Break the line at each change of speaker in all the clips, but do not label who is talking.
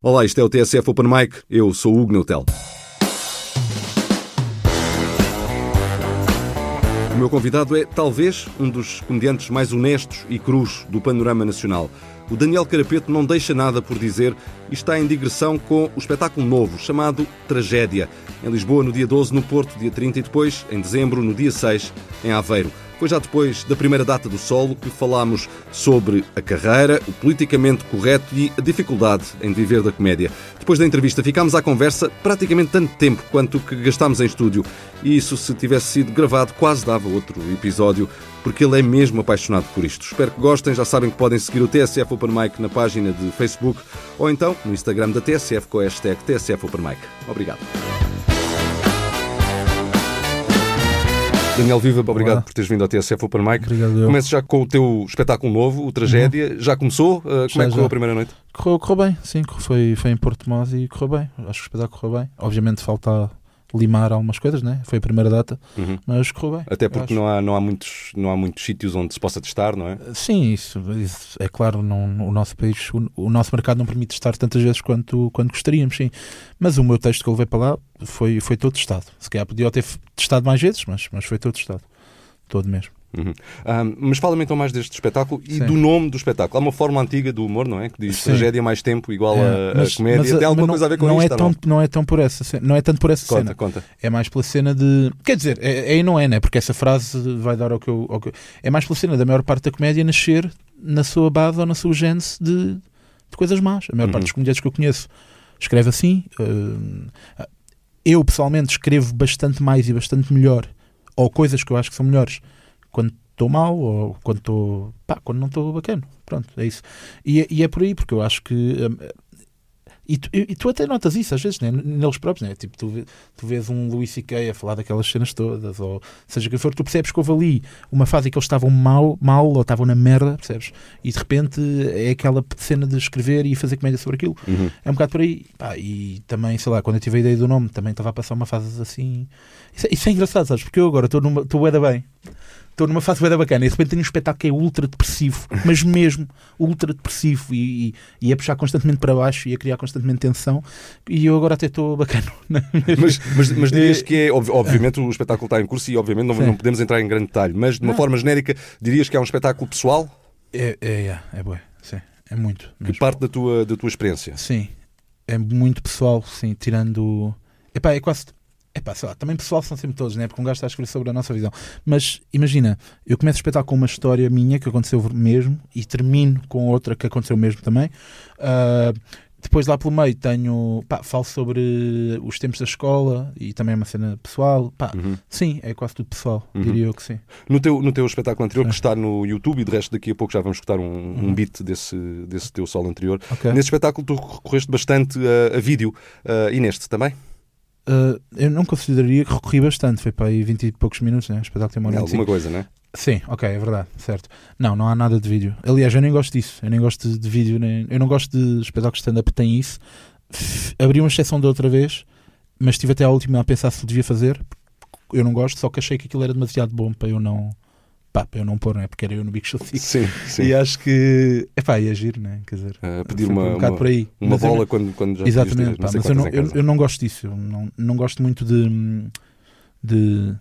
Olá, isto é o TSF Open Mic. Eu sou o Hugo Neutel. O meu convidado é, talvez, um dos comediantes mais honestos e crus do panorama nacional. O Daniel Carapeto não deixa nada por dizer e está em digressão com o espetáculo novo chamado Tragédia. Em Lisboa, no dia 12, no Porto, dia 30 e depois, em dezembro, no dia 6, em Aveiro. Foi já depois da primeira data do solo que falámos sobre a carreira, o politicamente correto e a dificuldade em viver da comédia. Depois da entrevista ficámos à conversa praticamente tanto tempo quanto que gastámos em estúdio. E isso, se tivesse sido gravado, quase dava outro episódio, porque ele é mesmo apaixonado por isto. Espero que gostem. Já sabem que podem seguir o TSF Open Mic na página de Facebook ou então no Instagram da TSF com a hashtag TSF Open Mic. Obrigado. Daniel Viva, obrigado
Olá.
por teres vindo ao TSF Open Mic.
Obrigado.
Começo já com o teu espetáculo novo, o Tragédia. Já começou? Uh, como é
Já,
que correu
já.
a primeira noite?
Correu, correu bem, sim, correu- foi, foi em Porto Mós e correu bem. Acho que o espetáculo correu bem. Obviamente falta limar algumas coisas, né? Foi a primeira data,
Uhum.
mas correu bem.
Até porque não há, não, há muitos, não há muitos sítios onde se possa testar, não é?
Sim, isso, isso é claro, não, o nosso país, o, o nosso mercado não permite testar tantas vezes quanto, quanto gostaríamos, sim. Mas o meu texto que eu levei para lá foi, foi todo testado. Se calhar podia ter testado mais vezes, mas, mas foi todo testado. Todo mesmo.
Uhum. Ah, mas fala-me então mais deste espetáculo e
Sim.
do nome do espetáculo. Há uma forma antiga do humor, não é? Que diz
Sim.
tragédia mais tempo igual
É,
a,
mas-
a comédia.
mas
Tem alguma
mas
coisa a ver com
não
isto?
é tão,
não?
não é tão por essa cena, não é tanto por essa
Conta,
cena.
conta.
É mais pela cena de. Quer dizer, é, é e não é, né? Porque essa frase vai dar ao que, eu, ao que eu- É mais pela cena da maior parte da comédia nascer na sua base ou na sua gênese de, de coisas más. A maior
Uhum.
parte dos comediantes que eu conheço escreve assim. hum, eu, pessoalmente, escrevo bastante mais e bastante melhor, ou coisas que eu acho que são melhores, quando estou mal ou quando estou. pá, quando não estou bacana. Pronto, é isso. E, é- e é por aí, porque eu acho que. hum, e tu, e tu até notas isso às vezes, né? neles próprios, né? Tipo, tu, tu vês um Louis C.K. a falar daquelas cenas todas, ou seja que for, tu percebes que houve ali uma fase em que eles estavam mal, mal ou estavam na merda, percebes? E de repente é aquela cena de escrever e fazer comédia sobre aquilo.
Uhum.
É um bocado por aí. Pá, e também, sei lá, quando eu tive a ideia do nome, também estava a passar uma fase assim. Isso é, isso é engraçado, sabes? Porque eu agora estou numa. Estou bué da bem. Estou numa fase da bacana e de repente tenho um espetáculo que é ultra depressivo, mas mesmo ultra depressivo e, e, e a puxar constantemente para baixo e a criar constantemente tensão. E eu agora até estou bacana.
Mas, mas, mas dirias que é, ob- obviamente, o espetáculo está em curso e, obviamente, não, não podemos entrar em grande detalhe, mas de uma
Não.
forma genérica, dirias que é um espetáculo pessoal
É, é, é, é bué, sim. É muito.
que
mesmo.
parte da tua, da tua experiência.
Sim, é muito pessoal, sim, tirando. Epá, é quase. Epá, sei lá, também pessoal são sempre todos, né? Porque um gajo está a escrever sobre a nossa visão. Mas imagina, eu começo a espetar com uma história minha que aconteceu mesmo e termino com outra que aconteceu mesmo também. Ah, depois lá pelo meio tenho. Pá, falo sobre os tempos da escola e também é uma cena pessoal. Pá,
Uhum.
sim, é quase tudo pessoal,
Uhum.
diria eu que sim.
No teu, no teu espetáculo anterior, que está no YouTube, e de resto daqui a pouco já vamos escutar um, um
Uhum.
beat desse, desse teu solo anterior.
Ok.
Nesse espetáculo tu recorreste bastante a, a vídeo. Ah, e neste também?
Ah, eu não consideraria que recorri bastante, foi para aí 20 e poucos minutos, né? O espetáculo tem uma hora e
alguma
25.
coisa, não é?
Sim, ok, é verdade, certo. Não, não há nada de vídeo. Aliás, eu nem gosto disso. Eu nem gosto de, de vídeo, nem, eu não gosto de espetáculos stand-up têm isso. Abri uma exceção da outra vez, mas estive até à última a pensar se devia fazer. Eu não gosto, só que achei que aquilo era demasiado bom para eu não. Pá, para eu não pôr, não é? Porque era eu no Big Show.
Sim, sim.
E acho que. É pá, ia agir, né? Quer dizer.
Ah, pedir uma,
um bocado
uma,
por aí.
uma
Mas eu
bola
não-
quando, quando já
Exatamente, pá, mas eu não, eu, eu não gosto disso. Eu não, não gosto muito de. de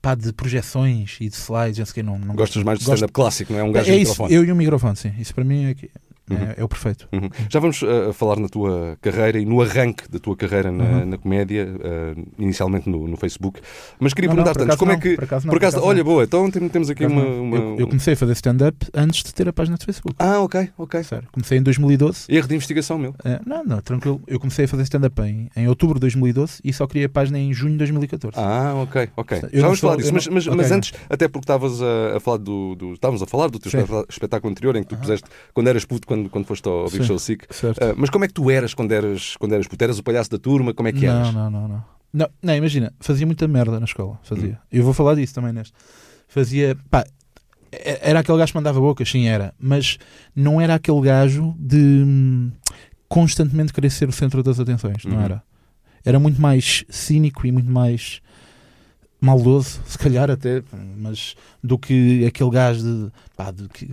pá, de projeções e de slides, não sei o quê, não, não
Gostas mais de stand-up clássico, não é? Um gajo
é isso,
microfone.
eu e o microfone, sim. Isso para mim é, que- é-
Uhum.
é o perfeito.
Uhum. Já vamos uh, falar na tua carreira e no arranque da tua carreira na,
Uhum.
na comédia, uh, inicialmente no, no Facebook. Mas queria perguntar-te antes, como é
não,
que.
por acaso não,
por acaso,
por acaso
olha, boa, então tem- temos aqui uma. uma-
Eu, eu comecei a fazer stand-up antes de ter a página de Facebook.
Ah, ok, ok.
Sério. Comecei em 2012.
Erro de investigação, meu.
É, não, não, tranquilo. Eu comecei a fazer stand-up em, em outubro de 2012 e só criei a página em junho de 2014.
Ah, ok, ok.
Eu
Já vamos falar disso, mas, mas,
ok,
mas antes, até porque estavas a, a falar do, do- Estávamos a falar do teu
Sim.
espetá- espetáculo anterior, em que tu puseste quando eras puto, quando, quando foste ao Big
Sim.
Show Sick. Ah, mas como é que tu eras quando eras, quando eras puto? Eras o palhaço da turma? Como é que eras?
Não, não, não, não. Não, imagina, fazia muita merda na escola. Fazia.
Hum.
Eu vou falar disso também neste. Fazia. Pá, era aquele gajo que mandava bocas, sim, era. Mas não era aquele gajo de hum, constantemente querer ser o centro das atenções. Não
Uhum.
era. Era muito mais cínico e muito mais maldoso, se calhar até, mas do que aquele gajo de. Pá, de que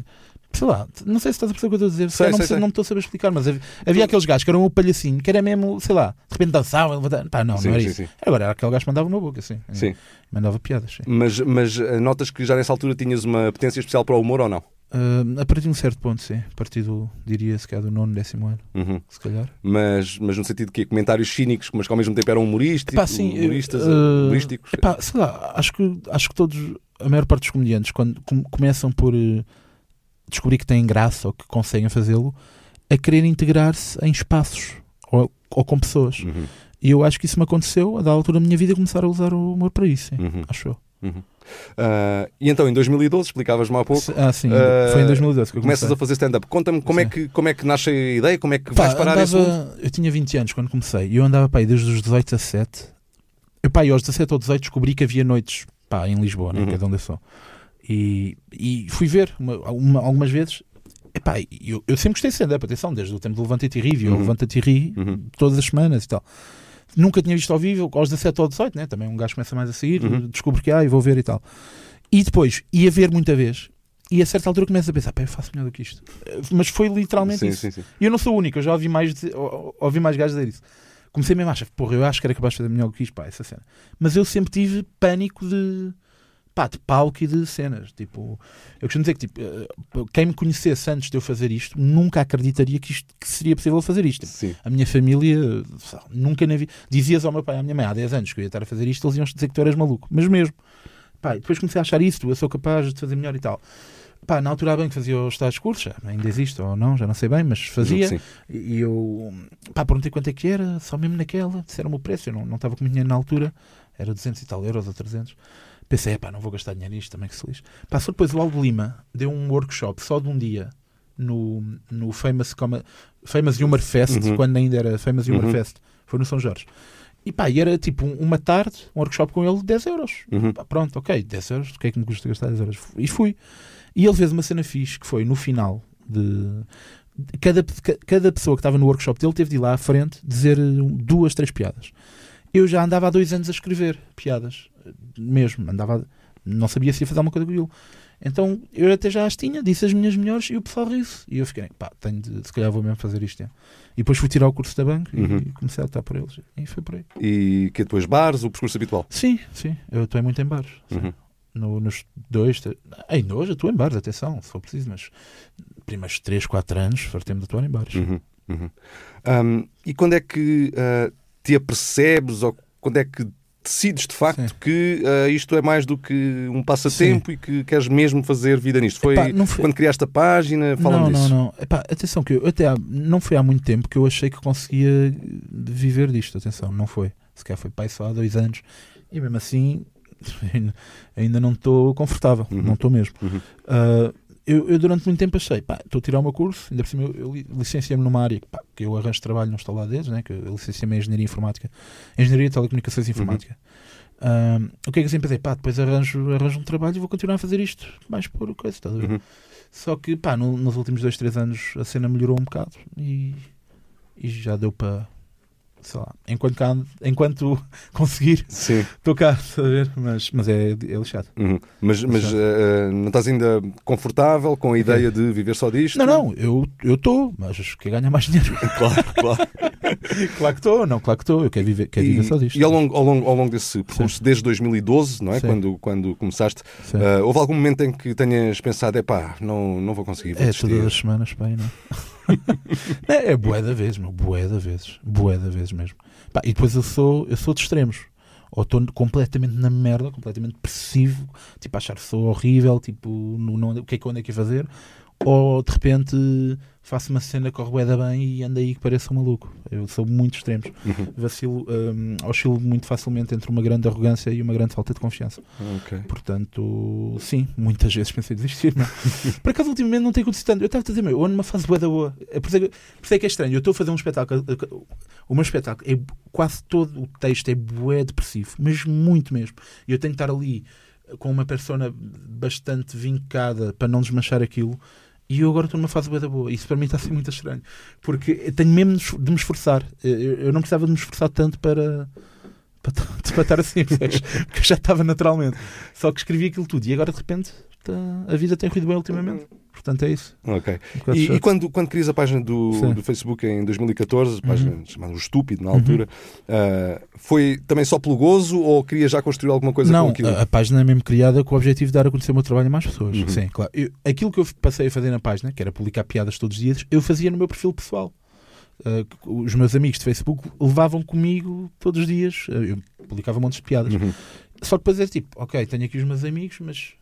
sei lá, não sei se estás a perceber o que eu estou a dizer, se
Sei,
calhar não,
sei,
sei-
sei.
não me estou a saber explicar, mas havia, havia aqueles gajos que eram o palhacinho, que era mesmo, sei lá, de repente dançavam, pá, não,
Sim,
não era
sim,
isso.
sim.
Agora era aquele gajo que mandava uma boca, assim,
Sim.
mandava piadas.
Mas, mas eh, notas que já nessa altura tinhas uma potência especial para o humor ou não?
Ah, a partir de um certo ponto, sim, a partir do, diria, se calhar do nono, décimo ano,
Uhum.
se calhar.
Mas, mas no sentido de que comentários cínicos, mas que ao mesmo tempo eram humorísticos,
Epá, sim,
humoristas,
eh,
humorísticos.
Epá, sei lá, acho que, acho que todos, a maior parte dos comediantes, quando com- começam por eh, descobrir que têm graça ou que conseguem fazê-lo, a querer integrar-se em espaços ou, ou com pessoas.
Uhum,
E eu acho que isso me aconteceu a da altura da minha vida começar a usar o humor para isso,
uhum,
acho eu.
uhum. Ah, e então, em 2012, explicavas-me há pouco,
Ah, sim,
eh,
foi em 2012 que eu
começas a fazer stand-up. Conta-me como é, que, como é que nasce a ideia, como é que
Pá,
vais parar
andava, eu tinha 20 anos quando comecei e eu andava pá, desde os 18 a 7. Eu, pá, e aos 17 ou 18 descobri que havia noites pá, em Lisboa, né,
Uhum.
que é de onde eu sou. E, e fui ver uma- uma- algumas vezes. Epá, eu, eu sempre gostei de stand-up, atenção, desde o tempo do Levanta-te e ri, vi o
Uhum.
Levanta-te e ri
Uhum.
todas as semanas e tal. Nunca tinha visto ao vivo, aos 17 ou 18, né? também um gajo começa mais a sair,
Uhum.
descubro que há e vou ver e tal. E depois ia ver muita vez e a certa altura começo a pensar, pá, eu faço melhor do que isto. Mas foi literalmente
Sim,
isso. E eu não sou o único, eu já ouvi mais, ou- ouvi mais gajos dizer isso. Comecei mesmo a achar, porra, eu acho que era capaz de fazer melhor do que isto, pá, essa cena. Mas eu sempre tive pânico de, pá, de palco e de cenas. Tipo, eu costumo dizer que, tipo, eh, quem me conhecesse antes de eu fazer isto, nunca acreditaria que, isto, que seria possível fazer isto.
Sim.
A minha família, nunca na vida. Dizias ao meu pai e à minha mãe há 10 anos que eu ia estar a fazer isto, eles iam dizer que tu eras maluco. Mas mesmo. Pá, depois comecei a achar isso, eu sou capaz de fazer melhor e tal. Pá, na altura a bem que fazia os tais cursos, já ainda existe ou não, já não sei bem, mas fazia.
Sim.
E eu, pá, perguntei quanto é que era, só mesmo naquela, disseram-me o preço, eu não, não estava com dinheiro na altura, era 200 e tal euros ou 300. Pensei, pá, não vou gastar dinheiro nisto, também que se lixe. Só depois o Aldo Lima deu um workshop só de um dia no, no Famous, Coma- Famous Humor Fest,
Uhum.
quando ainda era Famous Humor
Uhum.
Fest, foi no São Jorge. E pá, e era tipo um- uma tarde, um workshop com ele, 10 euros.
Uhum.
Pá, pronto, ok, 10 euros, o que é que me custa gastar 10 euros? E fui. E ele fez uma cena fixe que foi no final de. Cada, ca- cada pessoa que estava no workshop dele teve de ir lá à frente dizer duas, três piadas. Eu já andava há dois anos a escrever piadas, mesmo. Andava, não sabia se ia fazer alguma coisa com aquilo. Então eu até já as tinha, disse as minhas melhores e o pessoal riu-se. E eu fiquei, pá, tenho de, se calhar vou mesmo fazer isto. é. E depois fui tirar o curso da banca
Uhum.
e comecei a lutar por eles. E foi por aí.
E que depois bares, o percurso habitual.
Sim, sim, eu estou muito em bares.
Uhum.
No- nos dois, ainda hoje atuo em bares, atenção, se for preciso, mas primeiros 3, 4 anos fartei-me de atuar em bares.
Uhum, uhum. Um, e quando é que ah, te apercebes ou quando é que decides de facto
Sim.
que ah, isto é mais do que um passatempo e que queres mesmo fazer vida nisto? Foi
Epá, foi-
quando criaste a página? Fala-me
não,
disso.
não, não. Epá, atenção, que eu até há- não foi há muito tempo que eu achei que conseguia viver disto. Atenção, não foi. Se calhar foi pai só há dois anos. E mesmo assim, ainda não estou confortável.
Uhum.
Não estou mesmo.
Uhum.
Ah, eu, eu durante muito tempo achei, pá, estou a tirar o meu curso, ainda por cima eu, eu li- licenciei-me numa área que, pá, que eu arranjo trabalho, não estou lá desde, né, que eu licenciei-me em Engenharia Informática, Engenharia de Telecomunicações e Informática. Ah, o que é que eu sempre pensei? Pá, depois arranjo, arranjo um trabalho e vou continuar a fazer isto mais por coisa, estás a ver?
Uhum.
Só que, pá, no- nos últimos dois, três anos a cena melhorou um bocado e, e já deu para, sei lá, enquanto, cá, conseguir conseguir,
Sim.
estou cá, estás a ver? Mas, mas é, é lixado.
Uhum. Mas, mas
Exato.
ah, não estás ainda confortável com a ideia de viver só disto?
Não, não, eu estou, mas quer ganhar mais dinheiro.
Claro, claro.
claro que estou, não, claro que estou, eu quero viver, quero viver só disto.
E ao longo, ao, longo, ao longo desse percurso, desde 2012, não é?
Sim.
Quando, quando começaste, ah, houve algum momento em que tenhas pensado, é pá, não, não vou conseguir, vou
é
desistir.
todas as semanas, pá, não é? é bué da vez, meu, bué da vezes, bué da vezes mesmo. Pá, e depois eu sou, eu sou de extremos. Ou estou completamente na merda, completamente depressivo, tipo, achar que sou horrível, tipo, não, não- o que é que eu ando aqui a fazer? Ou de repente faço uma cena, corre bué da bem e ando aí que pareça um maluco. Eu sou muito extremos.
Uhum.
Vacilo, hum, oscilo muito facilmente entre uma grande arrogância e uma grande falta de confiança.
Ok.
Portanto, sim, muitas vezes pensei em desistir. Não. Por acaso, ultimamente não tem acontecido tanto. Eu estava a dizer, meu, eu ando numa fase boa da boa. É por, isso é que, por isso é que é estranho. Eu estou a fazer um espetáculo. O meu espetáculo é quase todo o texto é bué depressivo, mas muito mesmo. E eu tenho que estar ali com uma persona bastante vincada para não desmanchar aquilo. E eu agora estou numa fase da boa. Isso para mim está a ser muito estranho. Porque tenho mesmo de me esforçar. Eu, não precisava de me esforçar tanto para. Para, para estar assim, porque eu já estava naturalmente. Só que escrevi aquilo tudo e agora de repente tá, a vida tem corrido bem ultimamente. Portanto, é isso.
Ok.
Um
E, e quando, quando crias a página do, do Facebook em 2014, a página chamada O Estúpido, na
Uhum.
altura, ah, foi também só pelo gozo ou querias já construir alguma coisa com
não,
aquilo?
a, a página é mesmo criada com o objetivo de dar a conhecer o meu trabalho a mais pessoas.
Uhum.
Sim, claro. Eu- aquilo que eu passei a fazer na página, que era publicar piadas todos os dias, eu fazia no meu perfil pessoal. Uh, os meus amigos de Facebook levavam comigo todos os dias. Uh, eu publicava montes de piadas.
Uhum.
Só que depois é tipo, ok, tenho aqui os meus amigos, mas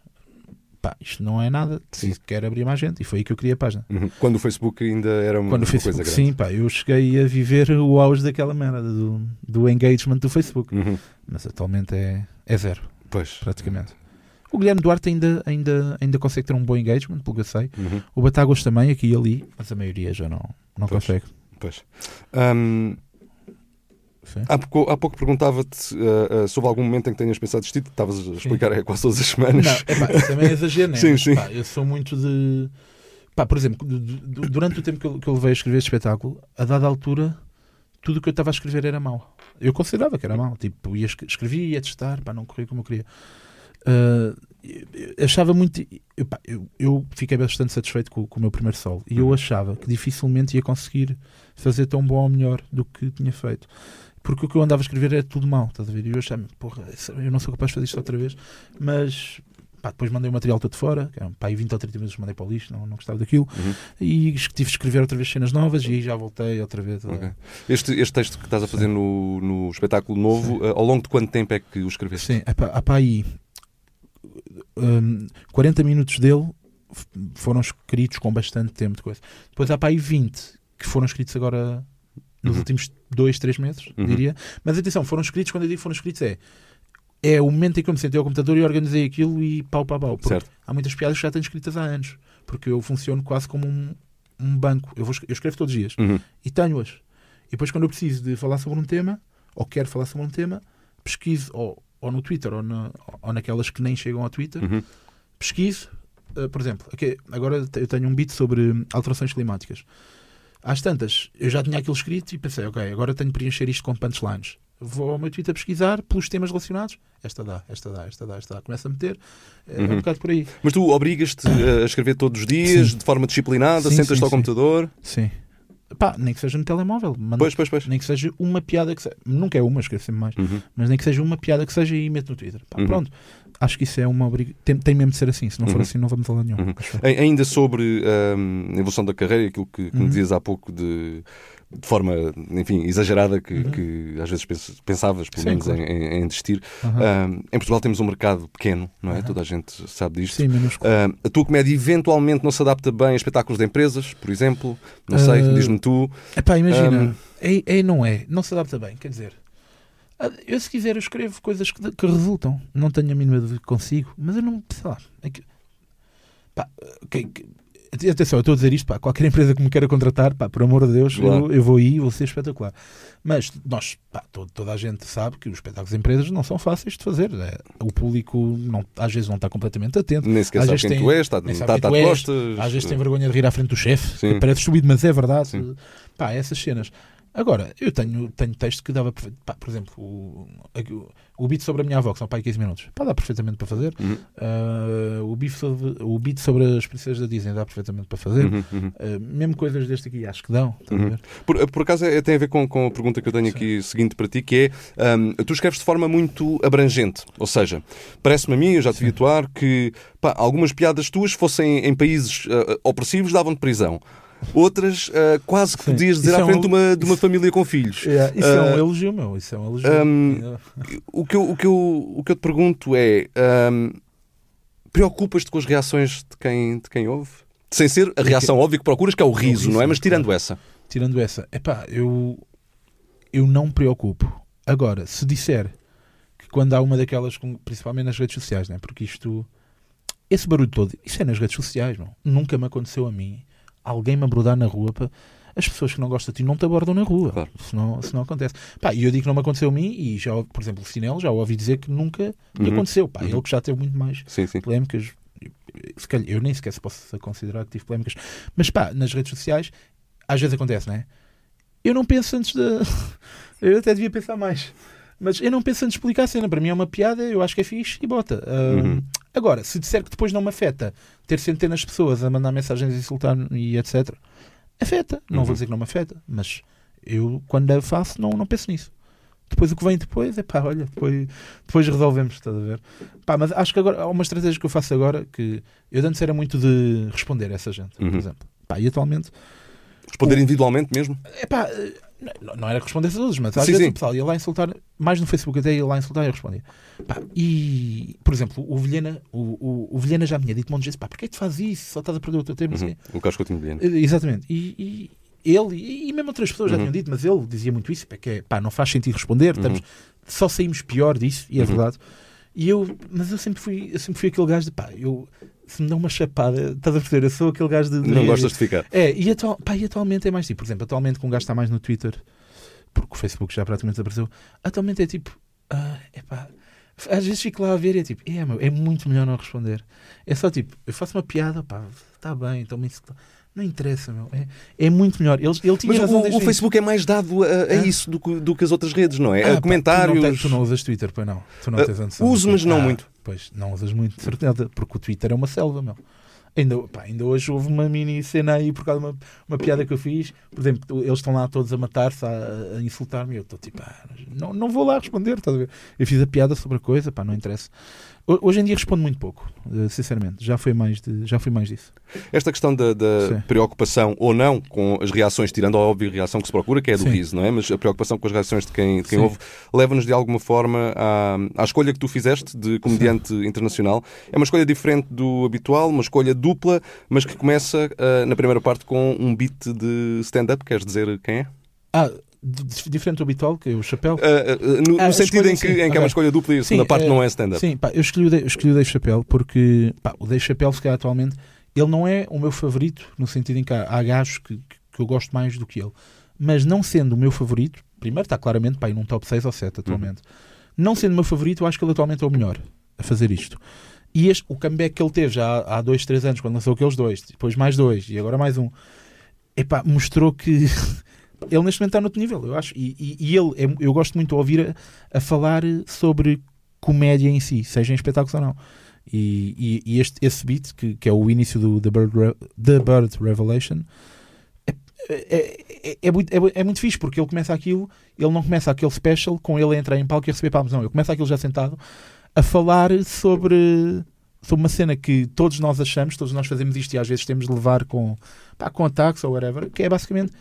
pá, isto não é nada.
Sim.
Quero abrir mais gente. E foi aí que eu criei a página.
Uhum. Quando o Facebook ainda era uma,
Quando o
uma coisa
Facebook,
grande.
sim, pá, eu cheguei a viver o auge daquela merda do, do engagement do Facebook.
Uhum.
Mas atualmente é, é zero,
Pois.
praticamente. O Guilherme Duarte ainda, ainda, ainda consegue ter um bom engagement, pelo que eu sei.
Uhum.
O Batagos também, aqui e ali, mas a maioria já não, não
Pois.
consegue.
Pois. Ahm,
Sim.
há, pouco, há pouco perguntava-te ah, ah, sobre algum momento em que tenhas pensado isto, estavas a explicar é, quase todas as semanas.
Não, epá, isso também é exagero?
Sim,
Mas,
sim.
pá, eu sou muito de. Pá, por exemplo, du- du- durante o tempo que eu, que eu levei a escrever este espetáculo, a dada altura, tudo o que eu estava a escrever era mau. Eu considerava que era mau. Tipo, ia, escre- escrevia, ia testar, pá, não corria como eu queria. Eu achava muito. Eu, pá, eu, eu fiquei bastante satisfeito com, com o meu primeiro solo e eu
Uhum.
achava que dificilmente ia conseguir fazer tão bom ou melhor do que tinha feito. Porque o que eu andava a escrever era tudo mau, estás a ver? E eu achava, porra, eu não sou capaz de fazer isto outra vez, mas pá, depois mandei o material todo fora, pá, aí 20 ou 30 minutos mandei para o lixo, não, não gostava daquilo,
Uhum.
e tive de escrever outra vez cenas novas e aí já voltei outra vez. a-
Ok. Este, este texto que estás a fazer no, no espetáculo novo, ah, ao longo de quanto tempo é que o escreveste?
Sim, há pá, aí hum, 40 minutos dele foram escritos com bastante tempo de coisa. Depois há pá aí 20 que foram escritos agora nos
Uhum.
últimos 2, 3 meses,
Uhum.
diria. Mas atenção, foram escritos, quando eu digo foram escritos, é é o momento em que eu me sentei ao computador e organizei aquilo e pau, pau, pau.
Certo.
há muitas piadas que já tenho escritas há anos. Porque eu funciono quase como um, um banco. Eu, vou, eu escrevo todos os dias
Uhum.
e tenho-as. E depois, quando eu preciso de falar sobre um tema, ou quero falar sobre um tema, pesquiso ou, ou no Twitter ou, na, ou naquelas que nem chegam ao Twitter,
Uhum.
pesquiso. uh, por exemplo, aqui- agora eu tenho um beat sobre alterações climáticas. Às tantas, eu já tinha aquilo escrito e pensei, ok, agora tenho de preencher isto com punchlines. Vou ao meu Twitter pesquisar pelos temas relacionados. Esta dá, esta dá, esta dá, esta dá. Começa a meter. É
Uhum.
um bocado por aí.
Mas tu obrigas-te a escrever todos os dias,
Sim.
de forma disciplinada, sentas-te ao
sim.
computador.
Sim. Pá, nem que seja no telemóvel. Manda-
Pois, pois, pois.
Nem que seja uma piada que seja. Nunca é uma, sempre mais.
Uhum.
Mas nem que seja uma piada que seja e meto no Twitter. Pá,
Uhum.
Pronto. Acho que isso é uma obrigação. Tem, tem mesmo de ser assim. Se não for
Uhum.
assim, não vamos a lado nenhum.
Uhum. Ainda sobre hum, a evolução da carreira, aquilo que, que me
Uhum.
dizias há pouco de, de forma, enfim, exagerada, que,
Uhum.
que às vezes pens- pensavas, pelo
Sim,
menos,
claro.
em, em-.
Aham.
Hum, em Portugal temos um mercado pequeno, não é? Toda a gente sabe disto.
Sim, minúsculo.
Hum, a tua comédia eventualmente não se adapta bem a espetáculos de empresas, por exemplo? Não sei,
Uh,
diz-me tu.
Epá, imagina.
Hum.
É, é, não é. Não se adapta bem. Quer dizer, eu se quiser eu escrevo coisas que, que resultam. Não tenho a mínima de que consigo. Mas eu não. Sei lá. É que, pá, ok, que- Atenção, eu estou a dizer isto, pá, qualquer empresa que me queira contratar, pá, por amor de Deus,
Claro.
eu, eu vou aí e vou ser espetacular. Mas nós, pá, to- toda a gente sabe que os espetáculos de empresas não são fáceis de fazer. né? O público não, às vezes não está completamente atento.
Nem sequer
Às
sabe
vezes
quem
tem-
tu és, está, está, está
és.
costas.
Às vezes tem vergonha de rir à frente do chefe, parece estúpido, mas é verdade.
Sim.
Pá, essas cenas. Agora, eu tenho, tenho texto que dava, pá, por exemplo, o, o, beat sobre a minha avó, que são aí 15 minutos, pá, dá perfeitamente para fazer.
Uhum,
Ah, o, beat sobre, o beat sobre as princesas da Disney dá perfeitamente para fazer.
uhum, uhum.
Ah, mesmo coisas deste aqui, acho que dão. a
Uhum. Por, por acaso é- tem a ver com, com a pergunta que eu tenho
Sim.
aqui seguinte para ti, que é hum, tu escreves de forma muito abrangente. Ou seja, parece-me a mim, eu já te vi atuar, que pá, algumas piadas tuas fossem em países ah, opressivos davam-te prisão. Outras ah, quase que
Sim.
podias dizer
Isso
à
é um-
frente de uma, de uma
isso-
família com filhos.
isso é
Ah,
um elogio, meu. Isso é um elogio.
hum, O que, eu, o, que eu, o que eu te pergunto é: hum, preocupas-te com as reações de quem, de quem ouve? Sem ser a reação óbvia que procuras, que é o riso, não é? Mas tirando essa.
Tirando essa, epá, eu, eu não me preocupo. Agora, se disser que quando há uma daquelas, principalmente nas redes sociais, né? porque isto, esse barulho todo, isso é nas redes sociais, não? Nunca me aconteceu a mim alguém me abordar na rua. Pá, as pessoas que não gostam de ti não te abordam na rua.
Claro.
Isso, não, isso não acontece. Pá, e eu digo que não me aconteceu a mim, e já, por exemplo, o Sinel já ouvi dizer que nunca lhe
Uhum.
aconteceu. Pá,
Uhum.
ele que já teve muito mais
Sim, sim.
polémicas. Se calhar, eu nem sequer se posso considerar que tive polémicas. Mas pá, nas redes sociais, às vezes acontece, não é? Eu não penso antes de. eu até devia pensar mais. Mas eu não penso antes de explicar a cena. Para mim é uma piada, eu acho que é fixe e bota.
Uhum.
Agora, se disser que depois não me afeta ter centenas de pessoas a mandar mensagens a insultar e etc., afeta. Não
Uhum.
vou dizer que não me afeta, mas eu, quando a faço, não, não penso nisso. Depois o que vem depois é pá, olha, depois, depois resolvemos, estás a ver? Pá, mas acho que agora há uma estratégia que eu faço agora que eu antes era muito de responder a essa gente, por
Uhum.
exemplo. Pá, e atualmente
Responder individualmente mesmo?
é pá, não, não era que respondesse a todos, mas às
Sim,
vezes
sim.
o pessoal ia lá insultar, mais no Facebook até ia lá insultar e eu respondia. Pá, e, por exemplo, o Vilhena, o, o, o Vilhena já me tinha dito um monte de vezes, pá, porquê é que tu fazes isso? Só estás a perder o teu tempo,
Uhum.
o quê.
O Carlos Coutinho Vilhena.
Eh, Exatamente. E, e ele, e, e mesmo outras pessoas já
Uhum.
tinham dito, mas ele dizia muito isso, pá, que é, pá, não faz sentido responder, estamos, só saímos pior disso, e é
Uhum.
verdade. E eu, mas eu sempre fui, eu sempre fui aquele gajo de, pá, eu, se me dão uma chapada, estás a perceber, eu sou aquele gajo de...
Não gostas de ficar?
É, e, atual, pá, e atualmente é mais tipo, por exemplo, atualmente que um gajo está mais no Twitter, porque o Facebook já praticamente desapareceu, atualmente é tipo, ah, epá, às vezes fico lá a ver e é tipo, é, meu, é muito melhor não responder. É só tipo, eu faço uma piada, pá, está bem, então me. Não interessa, meu. É, é muito melhor. Ele, ele tinha
Mas o, o Facebook é mais dado a, a
Hã?
isso do que, do que as outras redes, não é?
Ah,
a
pá,
comentários.
Tu não, tens- tu não usas Twitter, pois não. Tu não
Ah,
tens
uso,
que-
mas não
Ah,
muito.
Pois, não usas muito, de certeza, porque o Twitter é uma selva, meu. Ainda, pá, ainda hoje houve uma mini cena aí por causa de uma, uma piada que eu fiz. Por exemplo, eles estão lá todos a matar-se, a, a insultar-me. Eu estou tipo, ah, não, não vou lá responder. Ver? Eu fiz a piada sobre a coisa, pá, não interessa. Ho- Hoje em dia respondo muito pouco, eh, sinceramente. Já foi mais, de, já fui mais disso.
Esta questão da, da
Sim.
preocupação ou não com as reações, tirando a óbvia reação que se procura, que é a do
Sim.
riso, não é? Mas a preocupação com as reações de quem, de quem
Sim.
ouve, leva-nos de alguma forma à, à escolha que tu fizeste de comediante internacional. É uma escolha diferente do habitual, uma escolha dupla, mas que começa ah, na primeira parte com um beat de stand-up. Queres dizer quem é?
Ah, diferente do habitual, que é o chapéu.
Ah, ah, no,
Ah,
no sentido em que,
sim,
em que é
ok.
uma escolha dupla e a segunda
Sim,
parte
eh,
não é stand-up.
Sim, pá, eu escolhi, o Dave- eu escolhi o Dave Chappelle porque pá, o Dave Chappelle, se calhar atualmente, ele não é o meu favorito, no sentido em que há, há gajos que, que, eu gosto mais do que ele. Mas não sendo o meu favorito, primeiro está claramente pá, num top 6 ou 7 atualmente. Não sendo o meu favorito, eu acho que ele atualmente é o melhor a fazer isto. E este, o comeback que ele teve já há, há dois, três anos, quando lançou aqueles dois, depois mais dois e agora mais um, epá, mostrou que ele neste momento está no outro nível, eu acho. E, e- e ele, é- eu gosto muito de ouvir a, a falar sobre comédia em si, seja em espetáculos ou não. E, e- este, esse beat, que, que é o início do The Bird, Re- The Bird Revelation, é, é, é, é muito, é, é muito fixe, porque ele começa aquilo, ele não começa aquele special com ele a entrar em palco e receber palmas, não. Ele começa aquilo já sentado a falar sobre, sobre uma cena que todos nós achamos, todos nós fazemos isto e às vezes temos de levar com, com ataques ou whatever, que é basicamente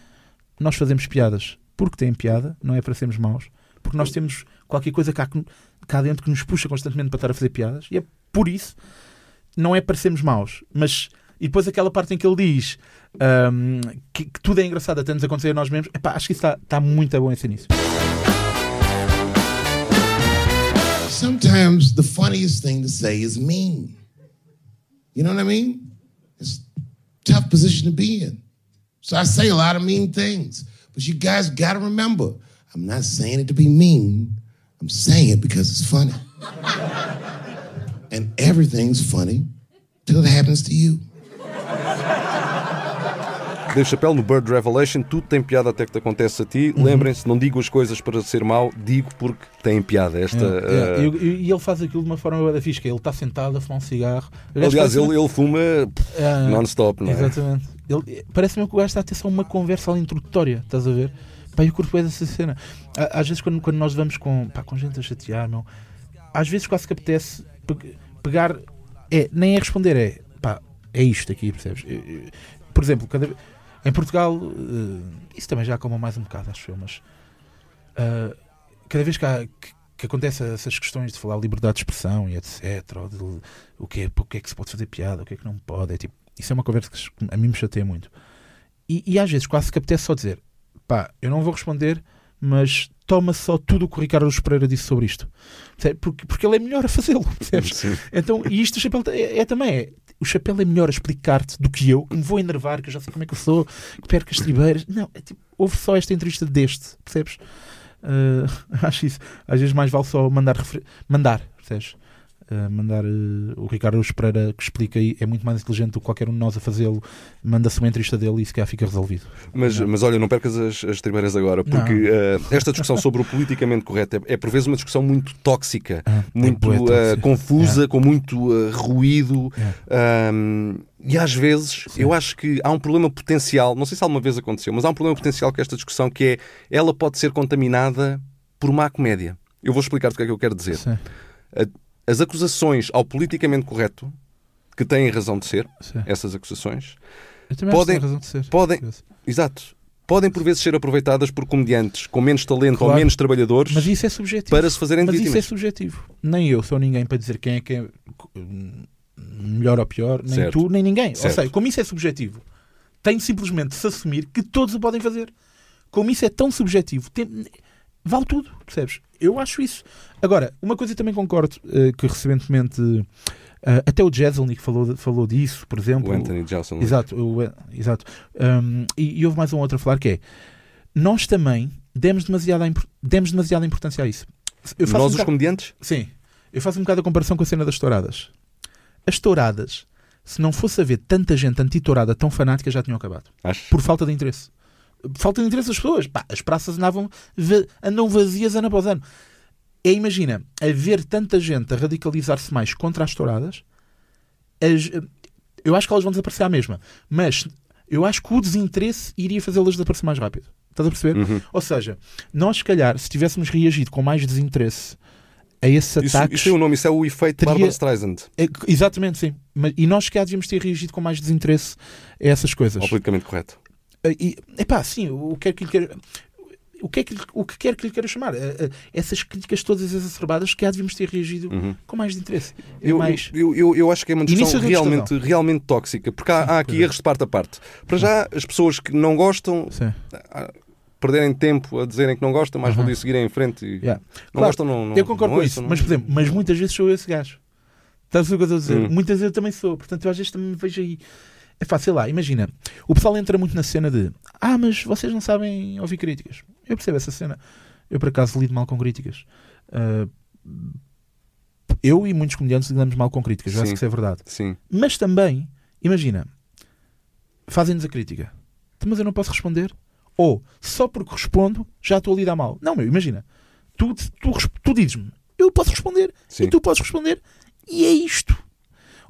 nós fazemos piadas porque tem piada, não é para sermos maus, porque nós temos qualquer coisa cá, cá dentro que nos puxa constantemente para estar a fazer piadas, e é por isso, não é para sermos maus, mas e depois aquela parte em que ele diz ahm, que, que tudo é engraçado até nos acontecer a nós mesmos, epá, acho que isso está, está muito bom esse início.
Sometimes the funniest thing to say is mean. You know what I mean? It's a tough position to be in. So I say a lot of mean things. But you guys got to remember, I'm not saying it to be mean. I'm saying it because it's funny. and everything's funny till it happens to you.
Dave Chappelle no Bird Revelation, tudo tem piada até que te acontece a ti.
Uhum.
Lembrem-se, não digo as coisas para ser mau, digo porque tem piada. Esta,
É,
eh,
e, ele faz aquilo de uma forma da que é, ele está sentado a fumar um cigarro.
aliás,
parece-
ele, ele fuma
Ah,
non-stop, não é?
Exatamente. Ele- Parece-me que o gajo está a ter só uma conversa ali introdutória, estás a ver? Pá, eu curto bem dessa cena. Às vezes, quando, quando nós vamos com, pá, com gente a chatear, meu, às vezes quase que apetece pe- pegar. É, nem é responder, é pá, é isto aqui, percebes? Por exemplo, cada, em Portugal, eh, isso também já acalma mais um bocado, acho eu, mas ah, cada vez que, há, que, que acontece essas questões de falar liberdade de expressão e etc, de, o, que é, o que é que se pode fazer piada, o que é que não pode, é tipo, isso é uma conversa que a mim me chateia muito. E, e às vezes quase que apetece só dizer, pá, eu não vou responder, mas toma só tudo o que o Ricardo Pereira disse sobre isto. Porque, porque ele é melhor a fazê-lo. Então, e isto o Chapéu é, é também é. O Chapéu é melhor a explicar-te do que eu, que me vou enervar, que eu já sei como é que eu sou, que perco as tribeiras. Não, é tipo, houve só esta entrevista deste, percebes? Ah, acho isso. Às vezes mais vale só mandar, mandar percebes? Mandar uh, o Ricardo Pereira que explica aí, é muito mais inteligente do que qualquer um de nós a fazê-lo, manda-se uma entrevista dele e se calhar fica resolvido.
Mas, mas olha, não percas as, as tribeiras agora, porque uh, esta discussão sobre o politicamente correto é, é, por vezes uma discussão muito tóxica, ah, é muito uh, confusa, é. com muito ruído. Um, e às vezes Sim. eu acho que há um problema potencial, não sei se alguma vez aconteceu, mas há um problema potencial com esta discussão que é ela pode ser contaminada por má comédia. Eu vou explicar-te o que é que eu quero dizer. Sim as acusações ao politicamente correto, que têm razão de ser, Sim. essas acusações, podem, razão de ser. podem, exato, podem por vezes ser aproveitadas por comediantes com menos talento claro. ou menos trabalhadores
mas isso é subjetivo.
para se fazerem
mas
vítimas.
isso é subjetivo. Nem eu sou ninguém para dizer quem é que é melhor ou pior, nem certo. tu, nem ninguém. Certo. Ou seja, como isso é subjetivo, tem simplesmente de se assumir que todos o podem fazer. Como isso é tão subjetivo, tem... vale tudo, percebes? Eu acho isso. Agora, uma coisa também concordo uh, que recentemente. Uh, até o Jezelnik falou, falou disso, por exemplo.
O Anthony Jeselnik.
Exato, o, exato. Um, e, e, houve mais um outro a falar que é nós também demos demasiada, demos demasiada importância a isso.
nós, um os bocado, comediantes?
Sim. Eu faço um bocado a comparação com a cena das touradas. As touradas, se não fosse haver tanta gente anti-tourada tão fanática, já tinham acabado.
Acho.
Por falta de interesse falta de interesse das pessoas. Pá, as praças andavam, andam vazias ano após ano. É, imagina, haver tanta gente a radicalizar-se mais contra as touradas, as, eu acho que elas vão desaparecer à mesma. Mas eu acho que o desinteresse iria fazê-las desaparecer mais rápido. Estás a perceber?
Uhum.
Ou seja, nós, se calhar, se tivéssemos reagido com mais desinteresse a esses ataques.
Isso, isso é o nome, isso é o efeito teria... Barbara Streisand.
É, exatamente, sim. Mas, e nós, se calhar, devíamos ter reagido com mais desinteresse a essas coisas.
Ao politicamente correto.
E, epá, sim, o que é que lhe quer o que, é que, o que quer que lhe queira chamar. Essas críticas todas exacerbadas que há devíamos ter reagido
uhum.
com mais de interesse.
Eu,
mais...
Eu, eu, eu, acho que é uma discussão realmente, realmente tóxica, porque há, Sim, há aqui é. erros de parte a parte. Para já, as pessoas que não gostam perderem tempo a dizerem que não gostam, mais uhum. valia seguirem em frente e
yeah.
não claro, gostam, não, não
Eu concordo
não
com isso, mas, por exemplo, mas muitas vezes sou esse gajo. Estás a ver o que eu estou a dizer? Uhum. Muitas vezes eu também sou, portanto eu às vezes também me vejo aí é fácil, sei lá, imagina, o pessoal entra muito na cena de ah, mas vocês não sabem ouvir críticas. Eu percebo essa cena. Eu, por acaso, lido mal com críticas. Uh, eu e muitos comediantes lidamos mal com críticas, eu acho que isso é verdade.
Sim.
Mas também, imagina, fazem-nos a crítica, então, mas eu não posso responder. Ou, só porque respondo, já estou a lidar mal. Não, meu, imagina, tu, tu, tu dizes-me, eu posso responder, Sim. e tu podes responder, e é isto.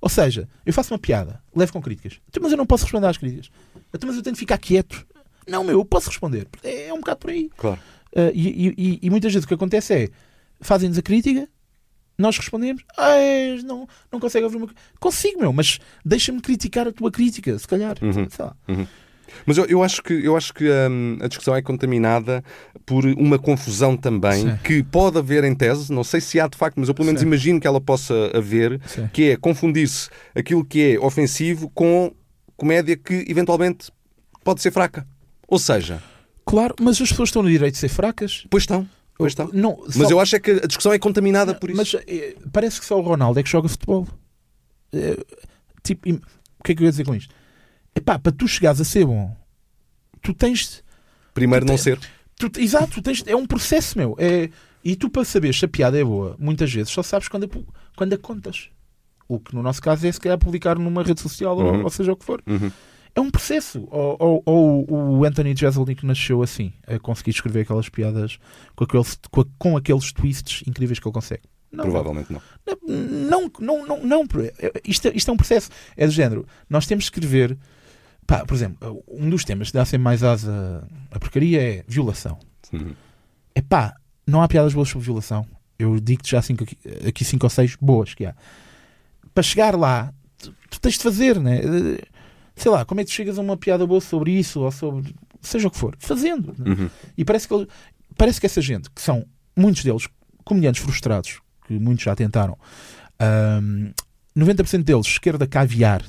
Ou seja, eu faço uma piada, levo com críticas, então, mas eu não posso responder às críticas. Então, mas eu tenho que ficar quieto. Não, meu, eu posso responder. É, é um bocado por aí.
Claro.
Uh, e, e, e, muitas vezes o que acontece é fazem-nos a crítica, nós respondemos, ah, é, não, não consegue ouvir uma Consigo, meu, mas deixa-me criticar a tua crítica, se calhar.
Uhum.
Sei lá.
Uhum. Mas eu, eu, acho que, eu acho que hum, a discussão é contaminada por uma confusão também, Sim. que pode haver em tese, não sei se há de facto, mas eu pelo menos Sim. imagino que ela possa haver, Sim. que é confundir-se aquilo que é ofensivo com comédia que eventualmente pode ser fraca. Ou seja...
Claro, mas as pessoas estão no direito de ser fracas.
Pois estão. Pois estão. Não, mas eu acho é que a discussão é contaminada por isso.
Mas é, parece que só o Ronaldo é que joga futebol. É, tipo, o que é que eu ia dizer com isto? Epá, para tu chegares a ser bom, tu tens.
Primeiro tu não ser.
Tu, exato, tu tens, é um processo, meu. É, e tu, para saber se a piada é boa, muitas vezes só sabes quando a, quando a contas. O que no nosso caso é se calhar publicar numa rede social uhum. ou, ou, seja o que for.
Uhum.
É um processo. Ou, ou, ou o Anthony Jeselnik nasceu assim, a conseguir escrever aquelas piadas com aqueles, com, com aqueles twists incríveis que ele consegue.
Não, Provavelmente não.
Não, não, não, não, não. Isto, é, isto é um processo. É do género. Nós temos que escrever Pá, por exemplo, um dos temas que dá sempre mais asa a porcaria é violação. É pá, não há piadas boas sobre violação. Eu digo-te já cinco, aqui cinco ou seis boas que há. Para chegar lá, tu, tu, tens de fazer, né? Sei lá, como é que tu chegas a uma piada boa sobre isso ou sobre seja o que for? Fazendo.
Né? Uhum.
E parece que, parece que essa gente, que são muitos deles comediantes frustrados, que muitos já tentaram, um, 90% deles esquerda caviar,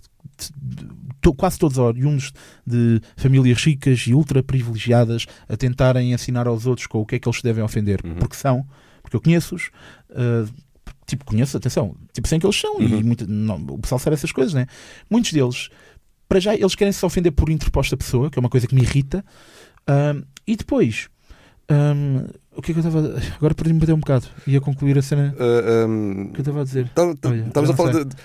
quase todos oriundos de famílias ricas e ultra privilegiadas a tentarem ensinar aos outros com o que é que eles se devem ofender,
uhum.
porque são, porque eu conheço-os, uh, tipo, conheço, atenção, tipo, sem que eles são, uhum. e muito, não, o pessoal sabe essas coisas, né? Muitos deles, para já, eles querem se ofender por interposta pessoa, que é uma coisa que me irrita, uh, e depois. Um, O que é que eu estava. Agora perdi-me até um bocado. Ia concluir a cena
Ah, ahm,
que eu estava a dizer.
Estamos
já
a falar de-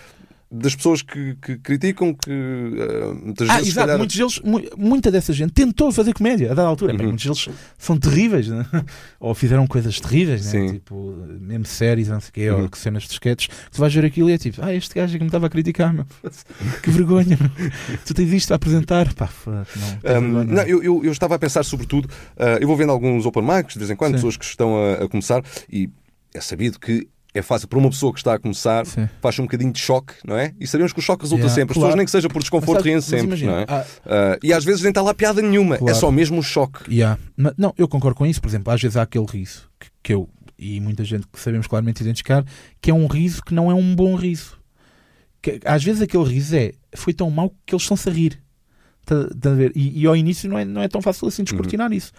das pessoas que, que criticam, que ah, muitas
Ah,
vezes.
exato,
calhar-
muitos deles, mu- muita dessa gente tentou fazer comédia a dada altura.
Uhum.
muitos deles são terríveis, né? ou fizeram coisas terríveis, né? Tipo, mesmo séries, não sei o quê,
Uhum.
ou cenas de sketches. Tu vais ver aquilo e é tipo, ah, este gajo é que me estava a criticar, meu. que vergonha, meu. tu tens isto a apresentar, pá, não.
Um, não, eu, eu, eu estava a pensar, sobretudo, uh, eu vou vendo alguns open mics de vez em quando,
Sim.
pessoas que estão a, a começar, e é sabido que é fácil para uma pessoa que está a começar,
Sim.
faz um bocadinho de choque, não é? E sabemos que o choque resulta
Yeah,
sempre. As
claro.
pessoas, nem que seja por
Mas
desconforto, riem
mas
sempre,
imagina,
não é?
ah,
Uh, e às vezes nem está lá piada nenhuma, é
Claro.
só mesmo o choque.
Yeah. Ma- Não, eu concordo com isso. Por exemplo, às vezes há aquele riso que, que eu e muita gente que sabemos claramente identificar que é um riso que não é um bom riso. Que, às vezes aquele riso é foi tão mau que eles estão-se a rir. Tá- tá a? E, e ao início não é, não é tão fácil assim descortinar isso.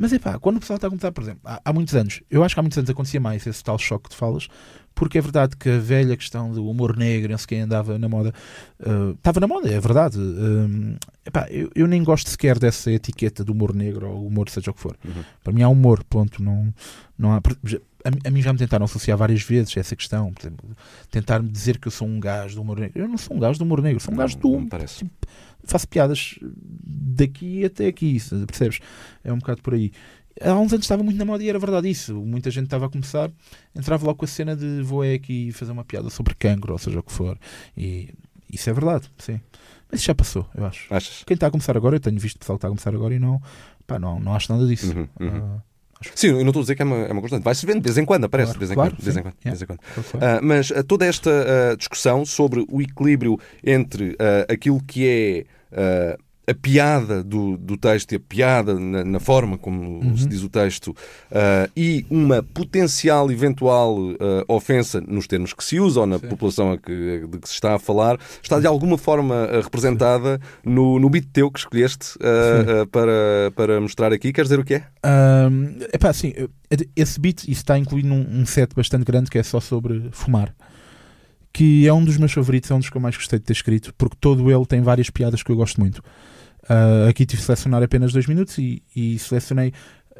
Mas é pá, quando o pessoal está a começar, por exemplo, há, há muitos anos, eu acho que há muitos anos acontecia mais esse tal choque que tu falas, porque é verdade que a velha questão do humor negro, não sei quem andava na moda, uh, estava na moda, é verdade. Um, epá, eu, eu nem gosto sequer dessa etiqueta do humor negro ou humor, seja o que for.
Uhum.
Para mim há humor, ponto. Não, não há, a, mim- a mim já me tentaram associar várias vezes essa questão, tentar-me dizer que eu sou um gajo do humor negro. Eu não sou um gajo do humor negro, sou um gajo do
Não parece.
faço piadas daqui até aqui, percebes? É um bocado por aí. Há uns anos estava muito na moda e era verdade isso. Muita gente estava a começar, entrava logo com a cena de vou é aqui fazer uma piada sobre cancro, ou seja o que for. E isso é verdade, sim. Mas isso já passou, eu acho.
Achas?
Quem está a começar agora, eu tenho visto pessoal que está a começar agora e não, pá, não, não acho nada disso.
Uhum, uhum.
Ah,
Sim, eu não estou a dizer que é uma, é uma constante. Vai-se vendo de vez em quando, aparece
Claro,
de vez em
claro,
quando. De vez em quando,
Yeah.
vez em quando.
claro.
Ah, mas ah, toda esta ah, discussão sobre o equilíbrio entre aquilo que é a piada do, do texto e a piada na, na forma como
Uhum.
se diz o texto ah, e uma potencial eventual ah, ofensa nos termos que se usa ou na
Sim.
população que, de que se está a falar está de alguma forma ah, representada no, no beat teu que escolheste ah, para, para mostrar aqui. Queres dizer o que é?
Epá, assim, esse beat isso está incluído num um set bastante grande que é só sobre fumar. Que é um dos meus favoritos, é um dos que eu mais gostei de ter escrito, porque todo ele tem várias piadas que eu gosto muito. Ah, aqui tive de selecionar apenas dois minutos e, e selecionei